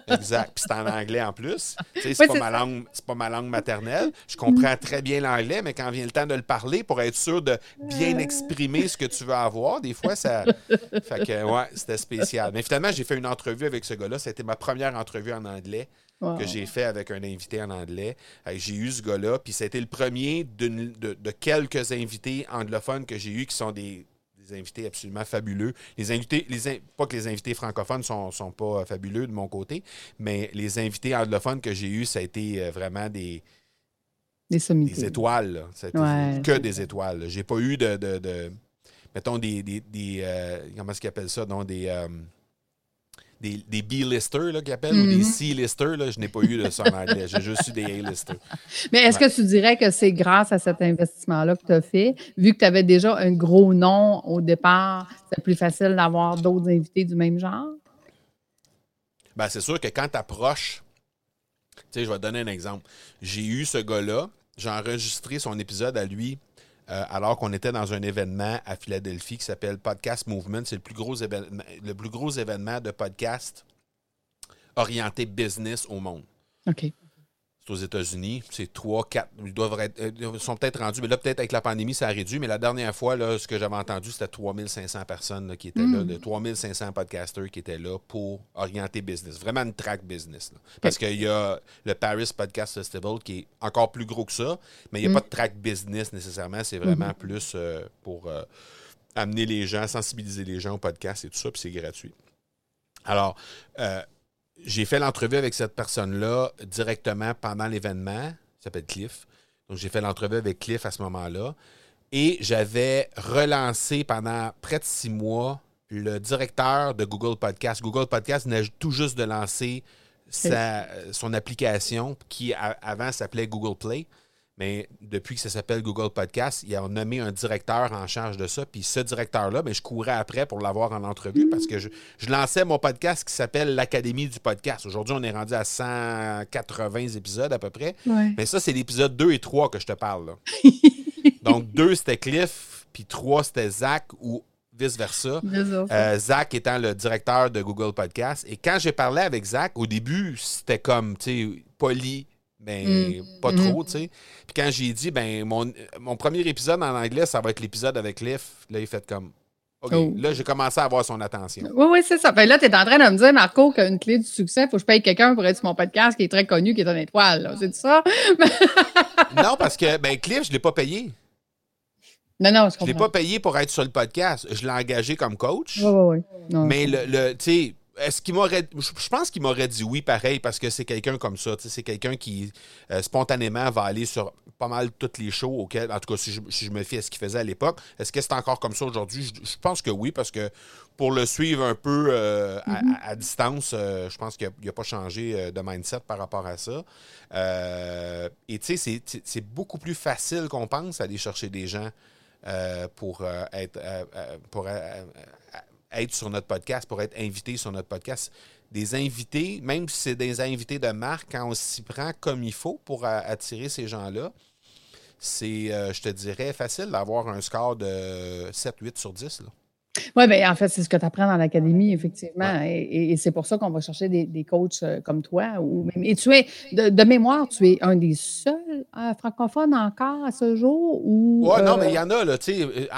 Exact. Puis c'est en anglais en plus. c'est pas, ma langue, pas ma langue maternelle. Je comprends très bien l'anglais, mais quand vient le temps de le parler, pour être sûr de bien exprimer ce que tu veux avoir, des fois, ça. Fait que, ouais, c'était spécial. Mais finalement, j'ai fait une entrevue avec ce gars-là. C'était ma première entrevue en anglais que j'ai fait avec un invité en anglais. J'ai eu ce gars-là, puis c'était le premier de, de, quelques invités anglophones que j'ai eu qui sont des, invités absolument fabuleux. Les invités, les pas que les invités francophones sont, sont pas fabuleux de mon côté, mais les invités anglophones que j'ai eus, ça a été euh, vraiment des, des, étoiles. que des étoiles. J'ai pas eu de, de, mettons, des, des, euh, comment est-ce qu'ils appellent ça, non, des, euh, des, des B-listers qu'ils appellent ou des mhm. C-listers. Je n'ai pas eu de ça en anglais. J'ai juste eu des A-listers. Mais est-ce que tu dirais que c'est grâce à cet investissement-là que tu as fait, vu que tu avais déjà un gros nom au départ, c'est plus facile d'avoir d'autres invités du même genre? Ben, c'est sûr que quand tu approches, tu sais, je vais te donner un exemple. J'ai eu ce gars-là, j'ai enregistré son épisode à lui euh, alors qu'on était dans un événement à Philadelphie qui s'appelle Podcast Movement. C'est le, plus gros le plus gros événement de podcast orienté business au monde. OK aux États-Unis. C'est 3, 4. Ils doivent être, euh, ils sont peut-être rendus, mais là, peut-être avec la pandémie, ça a réduit. Mais la dernière fois, là, ce que j'avais entendu, c'était 3500 personnes qui étaient là, hmm. de 3500 podcasters qui étaient là pour orienter business. Vraiment une track business. Parce qu'il y a le Paris Podcast Festival qui est encore plus gros que ça, mais il n'y a pas de track business nécessairement. C'est vraiment hmm. plus euh, pour euh, amener les gens, sensibiliser les gens au podcast et tout ça, puis c'est gratuit. Alors, j'ai fait l'entrevue avec cette personne-là directement pendant l'événement. Il s'appelle Cliff. Donc, j'ai fait l'entrevue avec Cliff à ce moment-là. Et j'avais relancé pendant près de six mois le directeur de Google Podcast. Google Podcast venait tout juste de lancer son application qui avant s'appelait Google Play. Mais depuis que ça s'appelle Google Podcast, ils ont nommé un directeur en charge de ça. Puis ce directeur-là, ben, je courais après pour l'avoir en entrevue parce que je, lançais mon podcast qui s'appelle l'Académie du podcast. Aujourd'hui, on est rendu à 180 épisodes à peu près. Mais ça, c'est l'épisode 2 et 3 que je te parle. Donc, 2, c'était Cliff, puis 3, c'était Zach ou vice-versa. Euh, Zach étant le directeur de Google Podcast. Et quand j'ai parlé avec Zach, au début, c'était comme, tu sais, poli, ben, mm. pas trop, mm-hmm. tu sais. Puis quand j'ai dit, ben, mon, mon, premier épisode en anglais, ça va être l'épisode avec Cliff, là, il fait comme. OK, oh. là, j'ai commencé à avoir son attention. Oui, oui, c'est ça. Ben là, tu es en train de me dire, Marco, qu'une clé du succès, il faut que je paye quelqu'un pour être sur mon podcast qui est très connu, qui est une étoile. C'est ça? non, parce que, ben, Cliff, je ne l'ai pas payé. Non, non, je comprends. Je ne l'ai pas payé pour être sur le podcast. Je l'ai engagé comme coach. Oui, oui, oui. Mais le, le tu sais, est-ce qu'il m'aurait. Je pense qu'il m'aurait dit oui, pareil, parce que c'est quelqu'un comme ça. C'est quelqu'un qui, euh, spontanément, va aller sur pas mal toutes les shows auxquelles. En tout cas, si je, me fie à ce qu'il faisait à l'époque. Est-ce que c'est encore comme ça aujourd'hui? Je, pense que oui, parce que pour le suivre un peu euh, mm-hmm. à, distance, euh, je pense qu'il n'a pas changé de mindset par rapport à ça. et tu sais, c'est beaucoup plus facile qu'on pense aller chercher des gens pour être. pour être sur notre podcast, pour être invité sur notre podcast. des invités, même si c'est des invités de marque, quand on s'y prend comme il faut pour attirer ces gens-là, c'est, euh, je te dirais, facile d'avoir un score de 7-8 sur 10. Oui, bien, en fait, c'est ce que tu apprends dans l'académie, effectivement. Et, c'est pour ça qu'on va chercher des, coachs euh, comme toi. Ou, et tu es, de, mémoire, tu es un des seuls euh, francophones encore à ce jour? Oui, non, mais il y en a, là. Tu sais,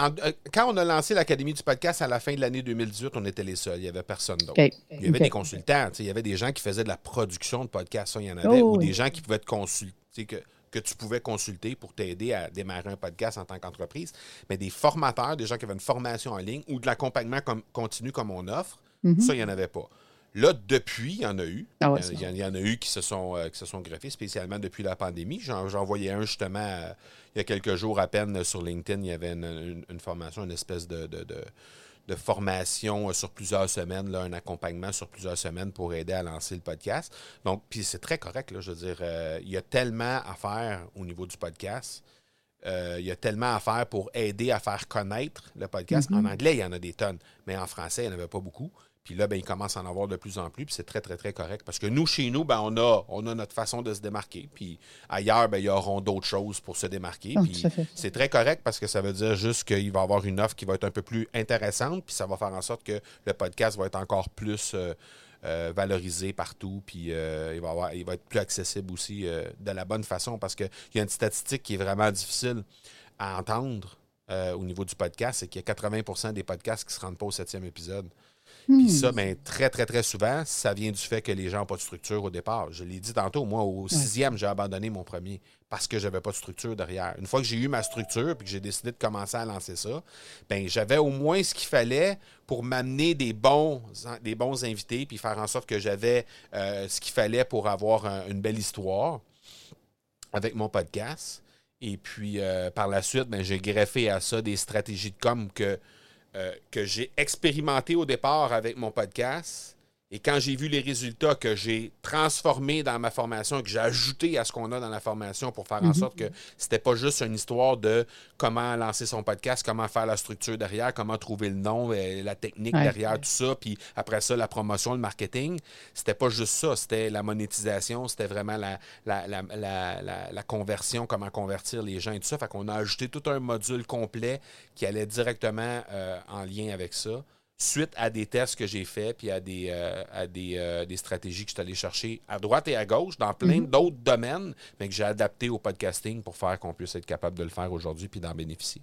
quand on a lancé l'Académie du podcast à la fin de l'année 2018, on était les seuls. Il n'y avait personne d'autre. Il y avait des consultants. Il y avait des gens qui faisaient de la production de podcasts, il y en avait. Oh, ou des gens qui pouvaient être consultés. Que, que tu pouvais consulter pour t'aider à démarrer un podcast en tant qu'entreprise, mais des formateurs, des gens qui avaient une formation en ligne ou de l'accompagnement continu comme on offre, mhm. ça, il n'y en avait pas. Là, depuis, il y en a eu. Ah il, y en, a eu qui se sont, euh, qui se sont greffés, spécialement depuis la pandémie. J'en voyais un justement euh, il y a quelques jours à peine sur LinkedIn. Il y avait une, formation, une espèce de de formation euh, sur plusieurs semaines, là, un accompagnement sur plusieurs semaines pour aider à lancer le podcast. Donc, puis c'est très correct, là, je veux dire, euh, il y a tellement à faire au niveau du podcast. Euh, il y a tellement à faire pour aider à faire connaître le podcast. Mm-hmm. En anglais, il y en a des tonnes, mais en français, il n'y en avait pas beaucoup. Puis là, ben, il commence à en avoir de plus en plus, puis c'est très, très, très correct. Parce que nous, chez nous, ben, on, a, on a notre façon de se démarquer. Puis ailleurs, ben, il y auront d'autres choses pour se démarquer. Ah, puis c'est très correct parce que ça veut dire juste qu'il va y avoir une offre qui va être un peu plus intéressante, puis ça va faire en sorte que le podcast va être encore plus euh, euh, valorisé partout, puis euh, il, va avoir, il va être plus accessible aussi de la bonne façon parce qu'il y a une statistique qui est vraiment difficile à entendre au niveau du podcast, c'est qu'il y a 80% des podcasts qui ne se rendent pas au septième épisode. Puis ça, hmm. ben, très, très, très souvent, ça vient du fait que les gens n'ont pas de structure au départ. Je l'ai dit tantôt, moi, au sixième, j'ai abandonné mon premier parce que je n'avais pas de structure derrière. Une fois que j'ai eu ma structure et que j'ai décidé de commencer à lancer ça, ben, j'avais au moins ce qu'il fallait pour m'amener des bons, des bons invités puis faire en sorte que j'avais euh, ce qu'il fallait pour avoir une belle histoire avec mon podcast. Et puis, euh, par la suite, ben, j'ai greffé à ça des stratégies de com que euh, que j'ai expérimenté au départ avec mon podcast et quand j'ai vu les résultats que j'ai transformés dans ma formation, que j'ai ajouté à ce qu'on a dans la formation pour faire en mhm. sorte que c'était pas juste une histoire de comment lancer son podcast, comment faire la structure derrière, comment trouver le nom, et la technique derrière tout ça, puis après ça, la promotion, le marketing. C'était pas juste ça, c'était la monétisation, c'était vraiment la, la, la, la, conversion, comment convertir les gens et tout ça. Fait qu'on a ajouté tout un module complet qui allait directement euh, en lien avec ça suite à des tests que j'ai faits, puis à des, euh, à des, euh, des, stratégies que je suis allé chercher à droite et à gauche dans plein mhm. d'autres domaines, mais que j'ai adapté au podcasting pour faire qu'on puisse être capable de le faire aujourd'hui puis d'en bénéficier.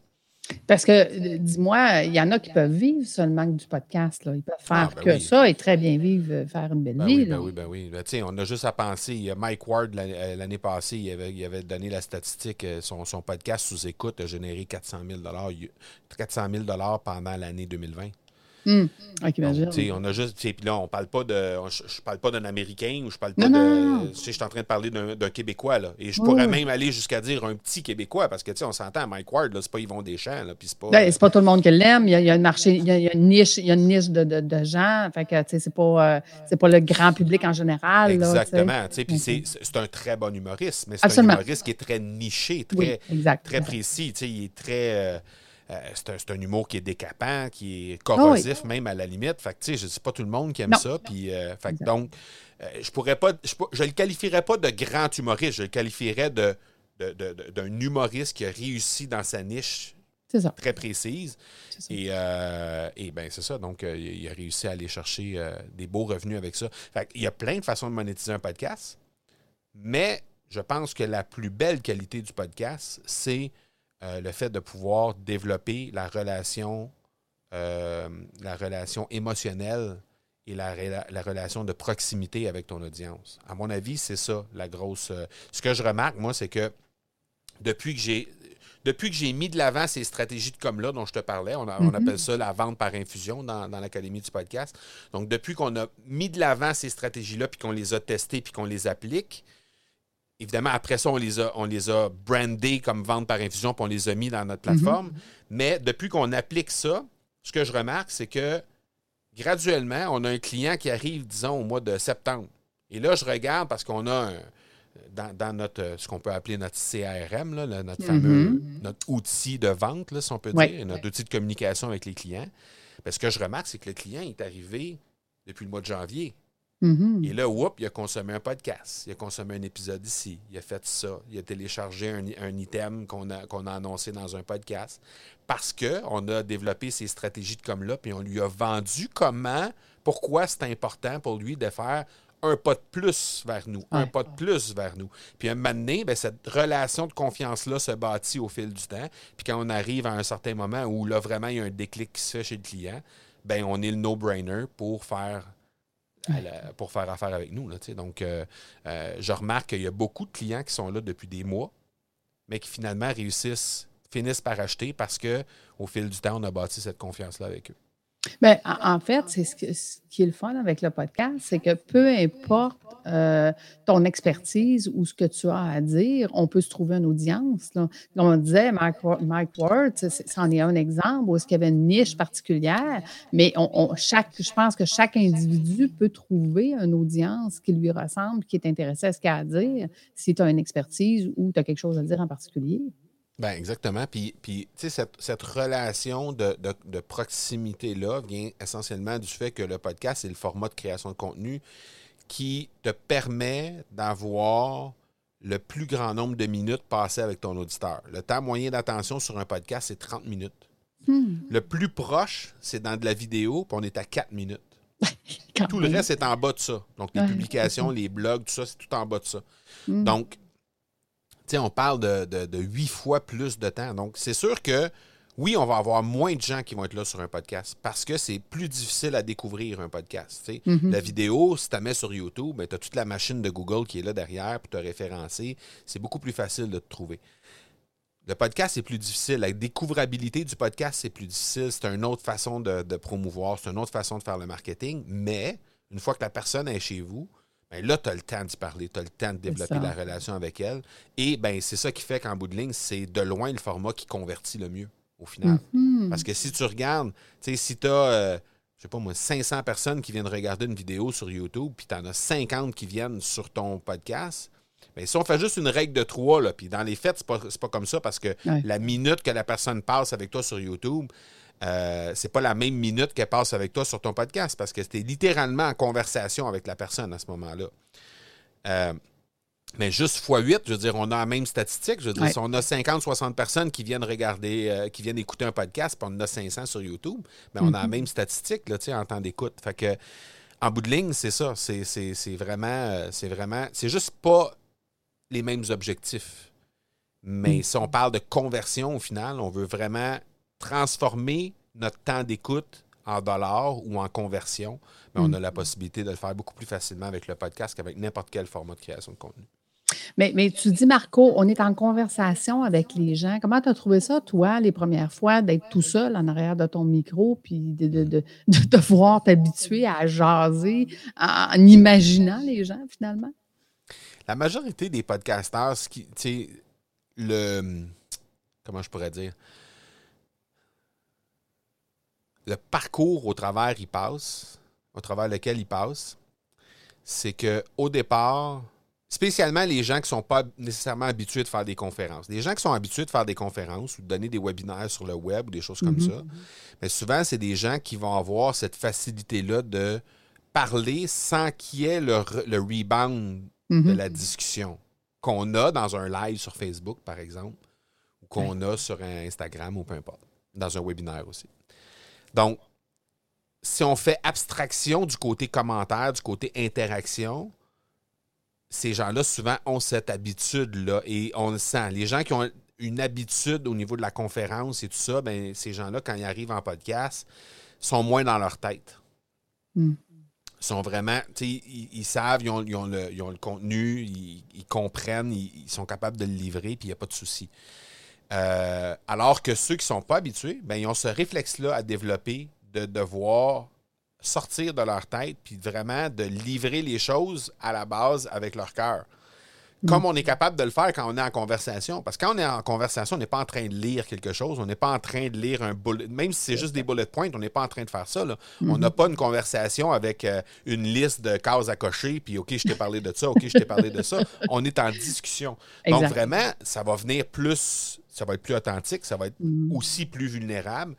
Parce que, euh, dis-moi, il y en a qui peuvent vivre seulement du podcast. Là. Ils peuvent faire ah, ben que ça et très bien vivre, faire une belle ben vie. Oui, ben oui, ben oui. Ben, on a juste à penser. Mike Ward, l'année passée, il avait, il avait, donné la statistique. Son, son podcast sous écoute a généré 400 000 400 000 pendant l'année 2020. Hum. on a juste. Puis là, on parle pas de. Je, parle pas d'un Américain ou je parle pas de. Je suis en train de parler d'un Québécois. Là, et je pourrais même aller jusqu'à dire un petit Québécois parce que on s'entend, Mike Ward, c'est pas Yvon Deschamps. Là, c'est pas, ben, pas tout le monde qui l'aime. Il, y a, une marché, il y a, une niche, il y a une niche de, de, de gens. Fait que c'est pas, euh, pas le grand public en général. Exactement. Puis c'est un très bon humoriste, mais c'est un humoriste qui est très niché, très, très précis. Il est très. Euh, euh, c'est un, humour qui est décapant, qui est corrosif ah même à la limite. Fait que, je ne sais pas tout le monde qui aime ça. Puis, euh, donc, euh, je pourrais pas, je, le qualifierais pas de grand humoriste, je le qualifierais de, d'un humoriste qui a réussi dans sa niche très précise. Et, et ben c'est ça. Donc, il a réussi à aller chercher des beaux revenus avec ça. Fait il y a plein de façons de monétiser un podcast, mais je pense que la plus belle qualité du podcast, c'est euh, le fait de pouvoir développer la relation, euh, la relation émotionnelle et la, relation de proximité avec ton audience. À mon avis, c'est ça la grosse. Euh, ce que je remarque, moi, c'est que depuis que j'ai. Depuis que j'ai mis de l'avant ces stratégies de comme-là dont je te parlais, on, mm-hmm. appelle ça la vente par infusion dans, dans l'Académie du podcast. Donc, depuis qu'on a mis de l'avant ces stratégies-là, puis qu'on les a testées, puis qu'on les applique, Évidemment, après ça, on les a, on les a brandés comme vente par infusion, puis on les a mis dans notre plateforme. Mhm. Mais depuis qu'on applique ça, ce que je remarque, c'est que graduellement, on a un client qui arrive, disons, au mois de septembre. Et là, je regarde parce qu'on a dans, notre ce qu'on peut appeler notre CRM, notre mhm. fameux notre outil de vente, si on peut dire, notre outil de communication avec les clients. ce que je remarque, c'est que le client est arrivé depuis le mois de janvier. Mm-hmm. Et là, whoop, il a consommé un podcast, il a consommé un épisode ici, il a fait ça, il a téléchargé un, item qu'on a, qu'on a annoncé dans un podcast parce qu'on a développé ces stratégies de comme-là, puis on lui a vendu comment, pourquoi c'est important pour lui de faire un pas de plus vers nous, un pas de plus vers nous. Puis un moment donné, ben, cette relation de confiance-là se bâtit au fil du temps. Puis quand on arrive à un certain moment où là, vraiment, il y a un déclic qui se fait chez le client, ben on est le no-brainer pour faire pour faire affaire avec nous. Là, Donc, euh, euh, je remarque qu'il y a beaucoup de clients qui sont là depuis des mois, mais qui finalement réussissent, finissent par acheter parce qu'au fil du temps, on a bâti cette confiance-là avec eux. Bien, en fait, c'est ce, qui est le fun avec le podcast, c'est que peu importe euh, ton expertise ou ce que tu as à dire, on peut se trouver une audience. On disait, Mike, Ward, c'en est un exemple où est-ce qu'il y avait une niche particulière, mais chaque, je pense que chaque individu peut trouver une audience qui lui ressemble, qui est intéressée à ce qu'il a à dire, si tu as une expertise ou tu as quelque chose à dire en particulier. Ben exactement. Puis, puis tu sais, cette, relation de, proximité-là vient essentiellement du fait que le podcast, c'est le format de création de contenu qui te permet d'avoir le plus grand nombre de minutes passées avec ton auditeur. Le temps moyen d'attention sur un podcast, c'est 30 minutes. Hmm. Le plus proche, c'est dans de la vidéo, puis on est à 4 minutes. tout le reste est en bas de ça. Donc, les publications, les blogs, tout ça, c'est tout en bas de ça. Hmm. Donc, on parle de, huit fois plus de temps. Donc, c'est sûr que oui, on va avoir moins de gens qui vont être là sur un podcast parce que c'est plus difficile à découvrir un podcast. Mm-hmm. La vidéo, si tu la mets sur YouTube, ben, tu as toute la machine de Google qui est là derrière pour te référencer. C'est beaucoup plus facile de te trouver. Le podcast, c'est plus difficile. La découvrabilité du podcast, c'est plus difficile. C'est une autre façon de, de promouvoir, c'est une autre façon de faire le marketing. Mais une fois que la personne est chez vous, ben là, tu as le temps d'y parler, tu as le temps de développer la relation avec elle. Et ben c'est ça qui fait qu'en bout de ligne, c'est de loin le format qui convertit le mieux au final. Mm-hmm. Parce que si tu regardes, tu sais, si tu as, euh, je sais pas moi, 500 personnes qui viennent regarder une vidéo sur YouTube, puis tu en as 50 qui viennent sur ton podcast, mais ben, si on fait juste une règle de trois, là, puis dans les faits, c'est pas, pas comme ça parce que la minute que la personne passe avec toi sur YouTube, euh, c'est pas la même minute qu'elle passe avec toi sur ton podcast parce que c'était littéralement en conversation avec la personne à ce moment-là. Euh, mais juste x8, je veux dire, on a la même statistique. Je veux dire, si on a 50, 60 personnes qui viennent regarder, euh, qui viennent écouter un podcast, puis on en a 500 sur YouTube, mais ben, on a la mm-hmm. même statistique là, en temps d'écoute. Fait que, en bout de ligne, c'est ça. C'est vraiment, c'est vraiment, c'est juste pas les mêmes objectifs. Mais mm. si on parle de conversion au final, on veut vraiment transformer notre temps d'écoute en dollars ou en conversion, mais on a la possibilité de le faire beaucoup plus facilement avec le podcast qu'avec n'importe quel format de création de contenu. Mais, mais, tu dis, Marco, on est en conversation avec les gens. Comment tu as trouvé ça, toi, les premières fois, d'être tout seul en arrière de ton micro, puis de, de, de, de devoir t'habituer à jaser en, imaginant les gens, finalement? La majorité des podcasteurs, tu sais, le. Comment je pourrais dire? Le parcours au travers il passe, au travers lequel il passe, c'est que au départ, spécialement les gens qui ne sont pas nécessairement habitués de faire des conférences. Les gens qui sont habitués de faire des conférences ou de donner des webinaires sur le web ou des choses comme mhm. ça, mais souvent, c'est des gens qui vont avoir cette facilité-là de parler sans qu'il y ait le, rebound de mhm. la discussion qu'on a dans un live sur Facebook, par exemple, ou qu'on a sur un Instagram ou peu importe, dans un webinaire aussi. Donc, si on fait abstraction du côté commentaire, du côté interaction, ces gens-là, souvent, ont cette habitude-là et on le sent. Les gens qui ont une habitude au niveau de la conférence et tout ça, ben, ces gens-là, quand ils arrivent en podcast, sont moins dans leur tête. Hmm. Ils sont vraiment, ils, ils, savent, ils ont, le, contenu, ils, comprennent, ils, sont capables de le livrer, puis il n'y a pas de souci. Euh, alors que ceux qui ne sont pas habitués, ben, ils ont ce réflexe-là à développer de devoir sortir de leur tête puis vraiment de livrer les choses à la base avec leur cœur. Comme mm. on est capable de le faire quand on est en conversation. Parce que quand on est en conversation, on n'est pas en train de lire quelque chose. On n'est pas en train de lire un bullet. Même si c'est juste des bullet points, on n'est pas en train de faire ça. On n'a pas une conversation avec euh, une liste de cases à cocher, puis OK, je t'ai parlé de ça, OK, je t'ai parlé de ça. On est en discussion. Donc vraiment, ça va venir plus, ça va être plus authentique, ça va être mm. aussi plus vulnérable.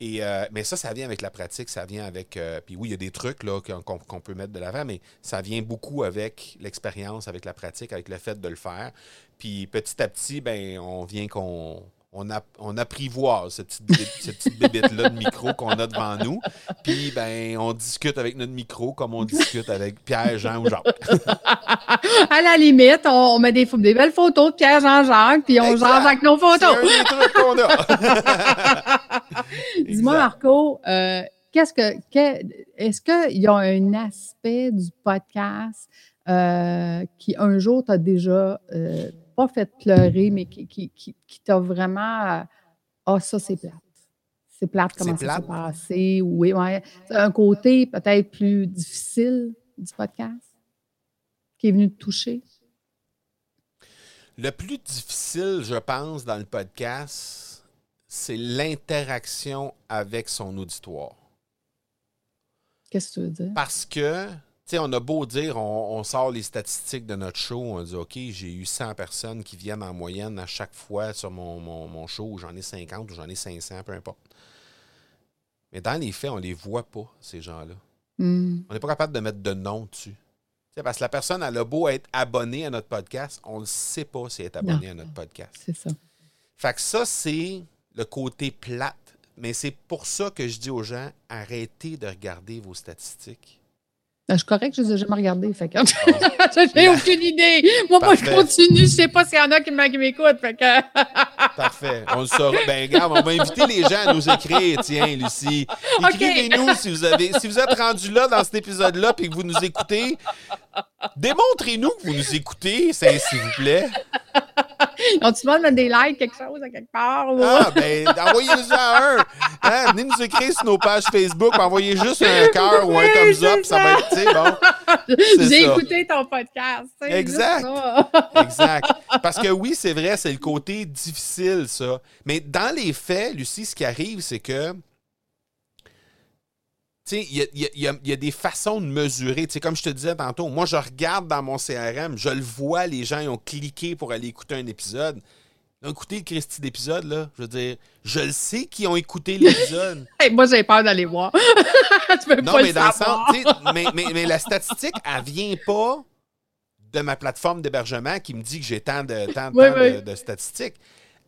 Et, euh, mais ça, ça vient avec la pratique, ça vient avec. Euh, puis oui, il y a des trucs là, qu'on, peut mettre de l'avant, mais ça vient beaucoup avec l'expérience, avec la pratique, avec le fait de le faire. Puis petit à petit, ben, on vient qu'on on, a, on apprivoise cette petite, bébête-là de micro qu'on a devant nous. Puis, ben, on discute avec notre micro comme on discute avec Pierre, Jean ou Jacques. à la limite, on, met des, des, belles photos de Pierre, Jean, Jacques, puis on jase avec nos photos. Dis-moi, Marco, euh, qu'est-ce que, est-ce qu'il y a un aspect du podcast euh, qui, un jour, t'a déjà. Euh, pas fait pleurer, mais qui, qui, qui, t'a vraiment. Ah, ça, c'est plate. C'est plate comment ça s'est passé. Oui, ouais. Un côté peut-être plus difficile du podcast qui est venu te toucher? Le plus difficile, je pense, dans le podcast, c'est l'interaction avec son auditoire. Qu'est-ce que tu veux dire? Parce que on a beau dire, on, sort les statistiques de notre show, on dit, OK, j'ai eu 100 personnes qui viennent en moyenne à chaque fois sur mon, mon, show, j'en ai 50 ou j'en ai 500, peu importe. Mais dans les faits, on ne les voit pas, ces gens-là. Hmm. On n'est pas capable de mettre de nom dessus. parce que la personne, elle a beau être abonnée à notre podcast, on ne sait pas si elle est abonnée à notre podcast. C'est ça. Fait que ça, c'est le côté plate. Mais c'est pour ça que je dis aux gens, arrêtez de regarder vos statistiques. Ben, je suis correct, je ne les ai jamais regardés. Fait que... j'ai aucune idée. Moi, moi, je continue. Je ne sais pas s'il y en a qui m'écoutent. Fait que... Parfait. On le saura. Ben, regarde, on va inviter les gens à nous écrire. Tiens, Lucie. Écrivez-nous si vous avez, si vous êtes rendu là dans cet épisode-là et que vous nous écoutez. Démontrez-nous que vous nous écoutez, s'il vous plaît. On-tu de mettre des likes, quelque chose à quelque part? Ah, ben, envoyez-nous un. Hein? Venez nous écrire sur nos pages Facebook, envoyez juste un cœur ou un thumbs up, ça. va être, tu sais, bon. J'ai écouté ton podcast. Exact. exact. Parce que oui, c'est vrai, c'est le côté difficile, ça. Mais dans les faits, Lucie, ce qui arrive, c'est que il y, a, des façons de mesurer. comme je te disais tantôt, moi, je regarde dans mon CRM, je le vois, les gens ont cliqué pour aller écouter un épisode. Ils ont écouté le Christy d'épisode, là. Je veux dire, je le sais qui ont écouté l'épisode. moi, j'ai peur d'aller voir. tu peux non, mais dans le sens, mais, mais, la statistique, elle vient pas de ma plateforme d'hébergement qui me dit que j'ai tant, de, tant, de statistiques.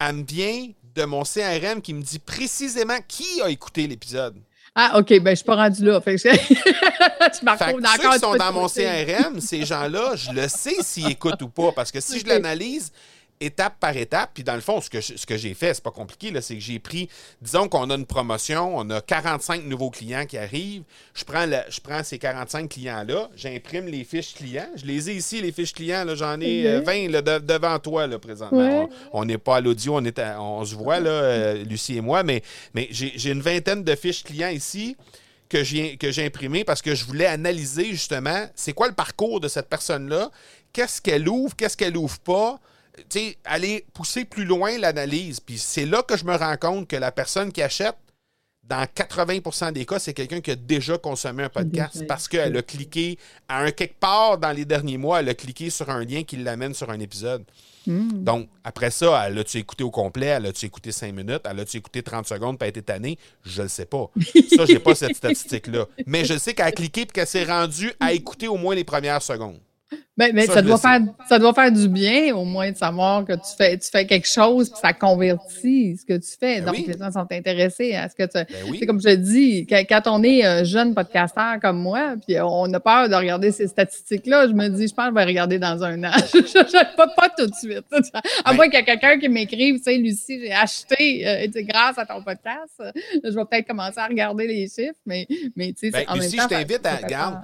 Elle me vient de mon CRM qui me dit précisément qui a écouté l'épisode. Ah, OK, ben je suis pas rendu là. Fait que tu m'as ceux qui sont dans mon CRM, ces gens-là, je le sais s'ils écoutent ou pas. Parce que si je l'analyse, étape par étape. Puis dans le fond, ce que, ce que j'ai fait, c'est pas compliqué, c'est que j'ai pris, disons qu'on a une promotion, on a 45 nouveaux clients qui arrivent. Je prends, je prends ces 45 clients-là, j'imprime les fiches clients. Je les ai ici, les fiches clients. J'en ai 20 euh, devant toi là, présentement. On n'est pas à l'audio, on, on se voit, là, euh, Lucie et moi, mais, mais j'ai une vingtaine de fiches clients ici que j'ai imprimées parce que je voulais analyser justement c'est quoi le parcours de cette personne-là, qu'est-ce qu'elle ouvre, qu'est-ce qu'elle ouvre pas? Aller pousser plus loin l'analyse. Puis c'est là que je me rends compte que la personne qui achète, dans 80% des cas, c'est quelqu'un qui a déjà consommé un podcast parce qu'elle a cliqué à un quelque part dans les derniers mois, elle a cliqué sur un lien qui l'amène sur un épisode. Hmm. Donc, après ça, elle a-tu écouté au complet? Elle a-tu écouté 5 minutes? Elle a-tu écouté 30 secondes pas été tannée? Je le sais pas. Ça, j'ai pas cette statistique-là. Mais je sais qu'elle a cliqué et qu'elle s'est rendue à écouter au moins les premières secondes. Ben, mais, ça, doit faire, ça doit faire du bien, au moins, de savoir que tu fais, tu fais quelque chose puis ça convertit ce que tu fais. Ben Donc, les gens sont intéressés à ce que tu. Ben C'est comme je dis, quand, on est un jeune podcasteur comme moi, puis on a peur de regarder ces statistiques-là, je me dis, je pense que je vais regarder dans un an. je pas, pas tout de suite. À moins qu'il y ait quelqu'un qui m'écrive, tu sais, Lucie, j'ai acheté euh, grâce à ton podcast. Je vais peut-être commencer à regarder les chiffres, mais, mais tu sais, Lucie, je t'invite à. Regarde,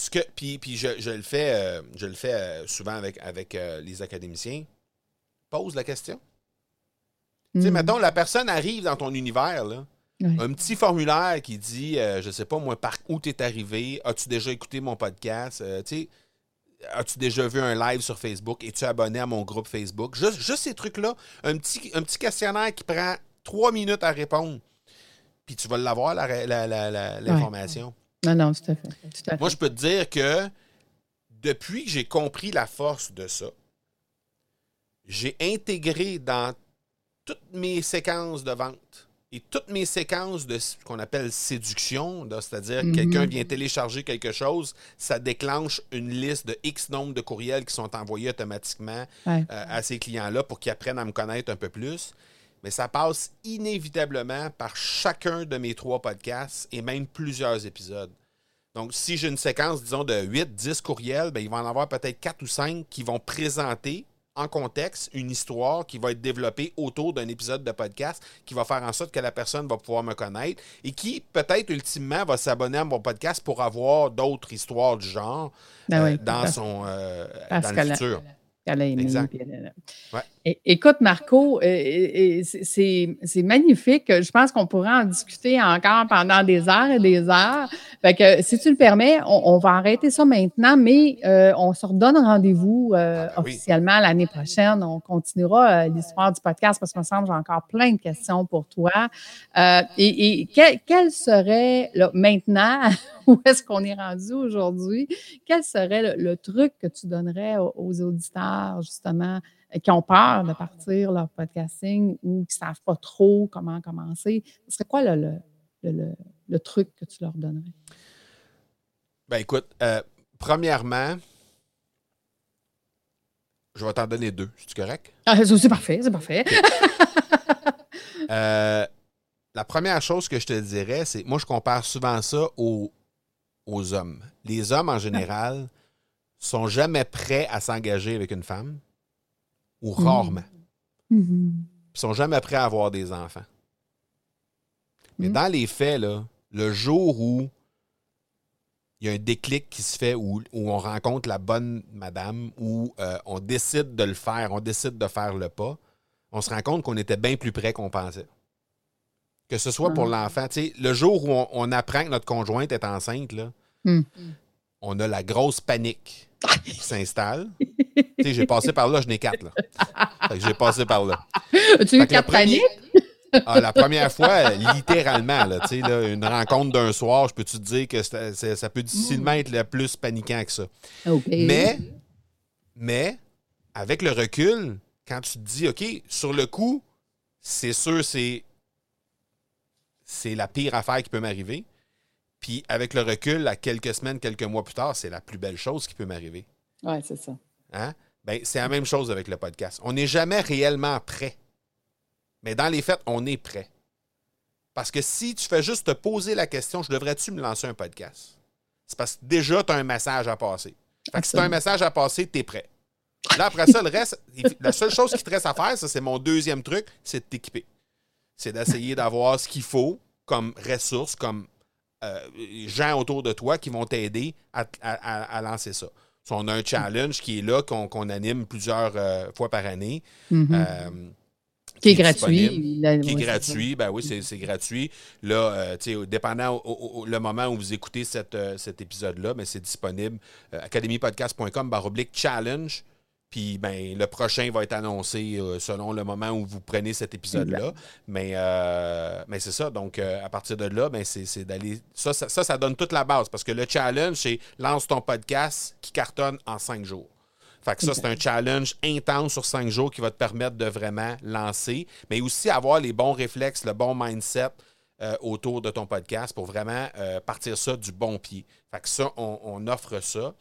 ce que, puis, puis je, le fais, euh, je le fais euh, souvent avec, avec euh, les académiciens. Pose la question. Tu sais, hmm. mettons, la personne arrive dans ton univers, là, un petit formulaire qui dit, je ne sais pas moi, par où tu es arrivé, as-tu déjà écouté mon podcast, tu sais, as-tu déjà vu un live sur Facebook, es-tu abonné à mon groupe Facebook? Juste, juste ces trucs-là, un petit, un petit questionnaire qui prend trois minutes à répondre, puis tu vas l'avoir, l'information. Non, non, tout à fait. Moi, je peux te dire que depuis que j'ai compris la force de ça, j'ai intégré dans toutes mes séquences de vente Et toutes mes séquences de ce qu'on appelle séduction, c'est-à-dire que quelqu'un vient télécharger quelque chose, ça déclenche une liste de X nombre de courriels qui sont envoyés automatiquement euh, à ces clients-là pour qu'ils apprennent à me connaître un peu plus. Mais ça passe inévitablement par chacun de mes trois podcasts et même plusieurs épisodes. Donc, si j'ai une séquence, disons, de 8, 10 courriels, ben, il va en avoir peut-être 4 ou 5 qui vont présenter en contexte une histoire qui va être développée autour d'un épisode de podcast qui va faire en sorte que la personne va pouvoir me connaître et qui peut-être ultimement va s'abonner à mon podcast pour avoir d'autres histoires du genre ben euh, dans son euh, dans le futur. Exact. Écoute, Marco, c'est magnifique. Je pense qu'on pourrait en discuter encore pendant des heures et des heures. Fait que, si tu le permets, on, va arrêter ça maintenant, mais euh, on se redonne rendez-vous euh, ah, ben officiellement l'année prochaine. On continuera euh, l'histoire du podcast parce que me semble j'ai encore plein de questions pour toi. et, quel, serait, maintenant, où est-ce qu'on est rendu aujourd'hui, quel serait le, truc que tu donnerais aux auditeurs, justement? qui ont peur de partir leur podcasting ou qui ne savent pas trop comment commencer, ce serait quoi le, le, truc que tu leur donnerais? Ben écoute, euh, premièrement, je vais t'en donner deux. C'est correct? Ah, c'est parfait, c'est parfait. Euh, la première chose que je te dirais, c'est moi, je compare souvent ça aux, aux hommes. Les hommes, en général, sont jamais prêts à s'engager avec une femme ou rarement. Mm-hmm. Ils sont jamais prêts à avoir des enfants. Mais mm. dans les faits, là, le jour où il y a un déclic qui se fait, où, on rencontre la bonne madame, où euh, on décide de le faire, on décide de faire le pas, on se rend compte qu'on était bien plus près qu'on pensait. Que ce soit pour ah. l'enfant. Le jour où on, apprend que notre conjointe est enceinte, là, mm. on a la grosse panique s'installe. j'ai passé par là, je n'ai quatre. Là. j'ai passé par là. As-tu eu quatre paniques? Ah, la première fois, littéralement, là, là, une rencontre d'un soir, je peux te dire que ça peut difficilement être le plus paniquant que ça. Mais, mais, avec le recul, quand tu te dis, OK, sur le coup, c'est sûr, c'est, c'est la pire affaire qui peut m'arriver. Puis avec le recul, à quelques semaines, quelques mois plus tard, c'est la plus belle chose qui peut m'arriver. Oui, c'est ça. Hein? Ben, c'est la même chose avec le podcast. On n'est jamais réellement prêt. Mais dans les faits, on est prêt. Parce que si tu fais juste te poser la question, je devrais-tu me lancer un podcast? C'est parce que déjà, tu as un message à passer. Fait que si tu as un message à passer, tu es prêt. Là, après ça, le reste, la seule chose qui te reste à faire, ça, c'est mon deuxième truc, c'est de t'équiper. C'est d'essayer d'avoir ce qu'il faut comme ressources, comme euh, gens autour de toi qui vont t'aider à, lancer ça. on a un challenge qui est là, qu'on anime plusieurs euh, fois par année. Mm-hmm. Euh, qui est, gratuit. qui est gratuit, ben oui, c'est gratuit. Là, dépendant le moment où vous écoutez cet épisode-là, mais ben, c'est disponible. academypodcast.com baroblique challenge. Puis ben, le prochain va être annoncé euh, selon le moment où vous prenez cet épisode-là. Mais, euh, mais c'est ça. Donc, euh, à partir de là, ben, c'est d'aller. Ça ça, ça donne toute la base parce que le challenge, c'est lance ton podcast qui cartonne en cinq jours. Fait que ça, c'est un challenge intense sur cinq jours qui va te permettre de vraiment lancer, mais aussi avoir les bons réflexes, le bon mindset autour de ton podcast pour vraiment partir ça du bon pied. Fait que ça, on offre ça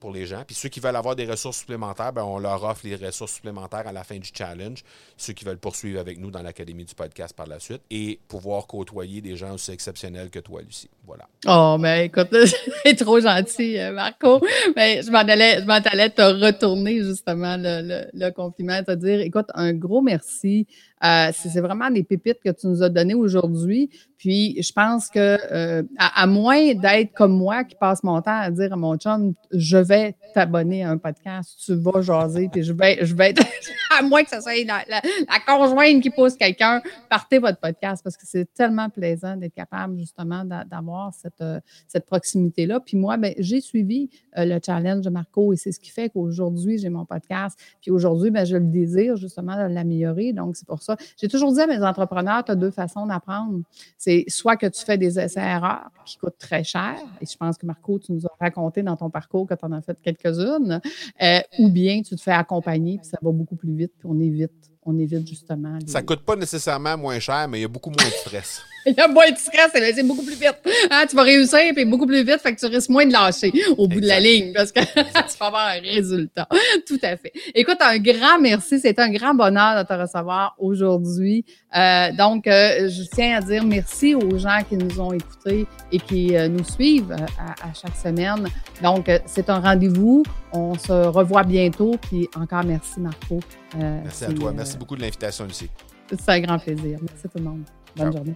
pour les gens. Puis ceux qui veulent avoir des ressources supplémentaires, ben, on leur offre les ressources supplémentaires à la fin du challenge. Ceux qui veulent poursuivre avec nous dans l'Académie du podcast par la suite et pouvoir côtoyer des gens aussi exceptionnels que toi, Lucie. Voilà. Oh, mais écoute, c'est trop gentil, euh, Marco. Mais je m'en allais, je te retourner justement le, le, compliment, te dire, écoute, un gros merci. Euh, c'est vraiment des pépites que tu nous as données aujourd'hui. Puis je pense que euh, à, moins d'être comme moi qui passe mon temps à dire à mon chum, je vais t'abonner à un podcast, tu vas jaser, puis je vais, je vais être, à moins que ce soit la, la, conjointe qui pose quelqu'un, partez votre podcast parce que c'est tellement plaisant d'être capable justement d'avoir cette, euh, cette proximité-là. Puis moi, ben, j'ai suivi le challenge de Marco et c'est ce qui fait qu'aujourd'hui, j'ai mon podcast. Puis aujourd'hui, ben, je le désire justement de l'améliorer. Donc, c'est pour ça. J'ai toujours dit à mes entrepreneurs, tu as deux façons d'apprendre. C'est soit que tu fais des essais-erreurs qui coûtent très cher, et je pense que Marco, tu nous as raconté dans ton parcours que tu en as fait quelques-unes, euh, ou bien tu te fais accompagner, puis ça va beaucoup plus vite, puis on évite on évite justement. Ça ne coûte pas nécessairement moins cher, mais il y a beaucoup moins de stress. il y a moins de stress, c'est beaucoup plus vite. Hein, tu vas réussir, puis beaucoup plus vite, fait que tu risques moins de lâcher au bout de la ligne parce que tu vas avoir un résultat. Tout à fait. Écoute, un grand merci. C'est un grand bonheur de te recevoir aujourd'hui. Euh, donc, euh, je tiens à dire merci aux gens qui nous ont écoutés et qui euh, nous suivent à, chaque semaine. Donc, c'est un rendez-vous. On se revoit bientôt. Puis encore merci, Marco. merci à toi. Merci beaucoup de l'invitation, Lucie. C'est un grand plaisir. Merci tout le monde. Bonne journée.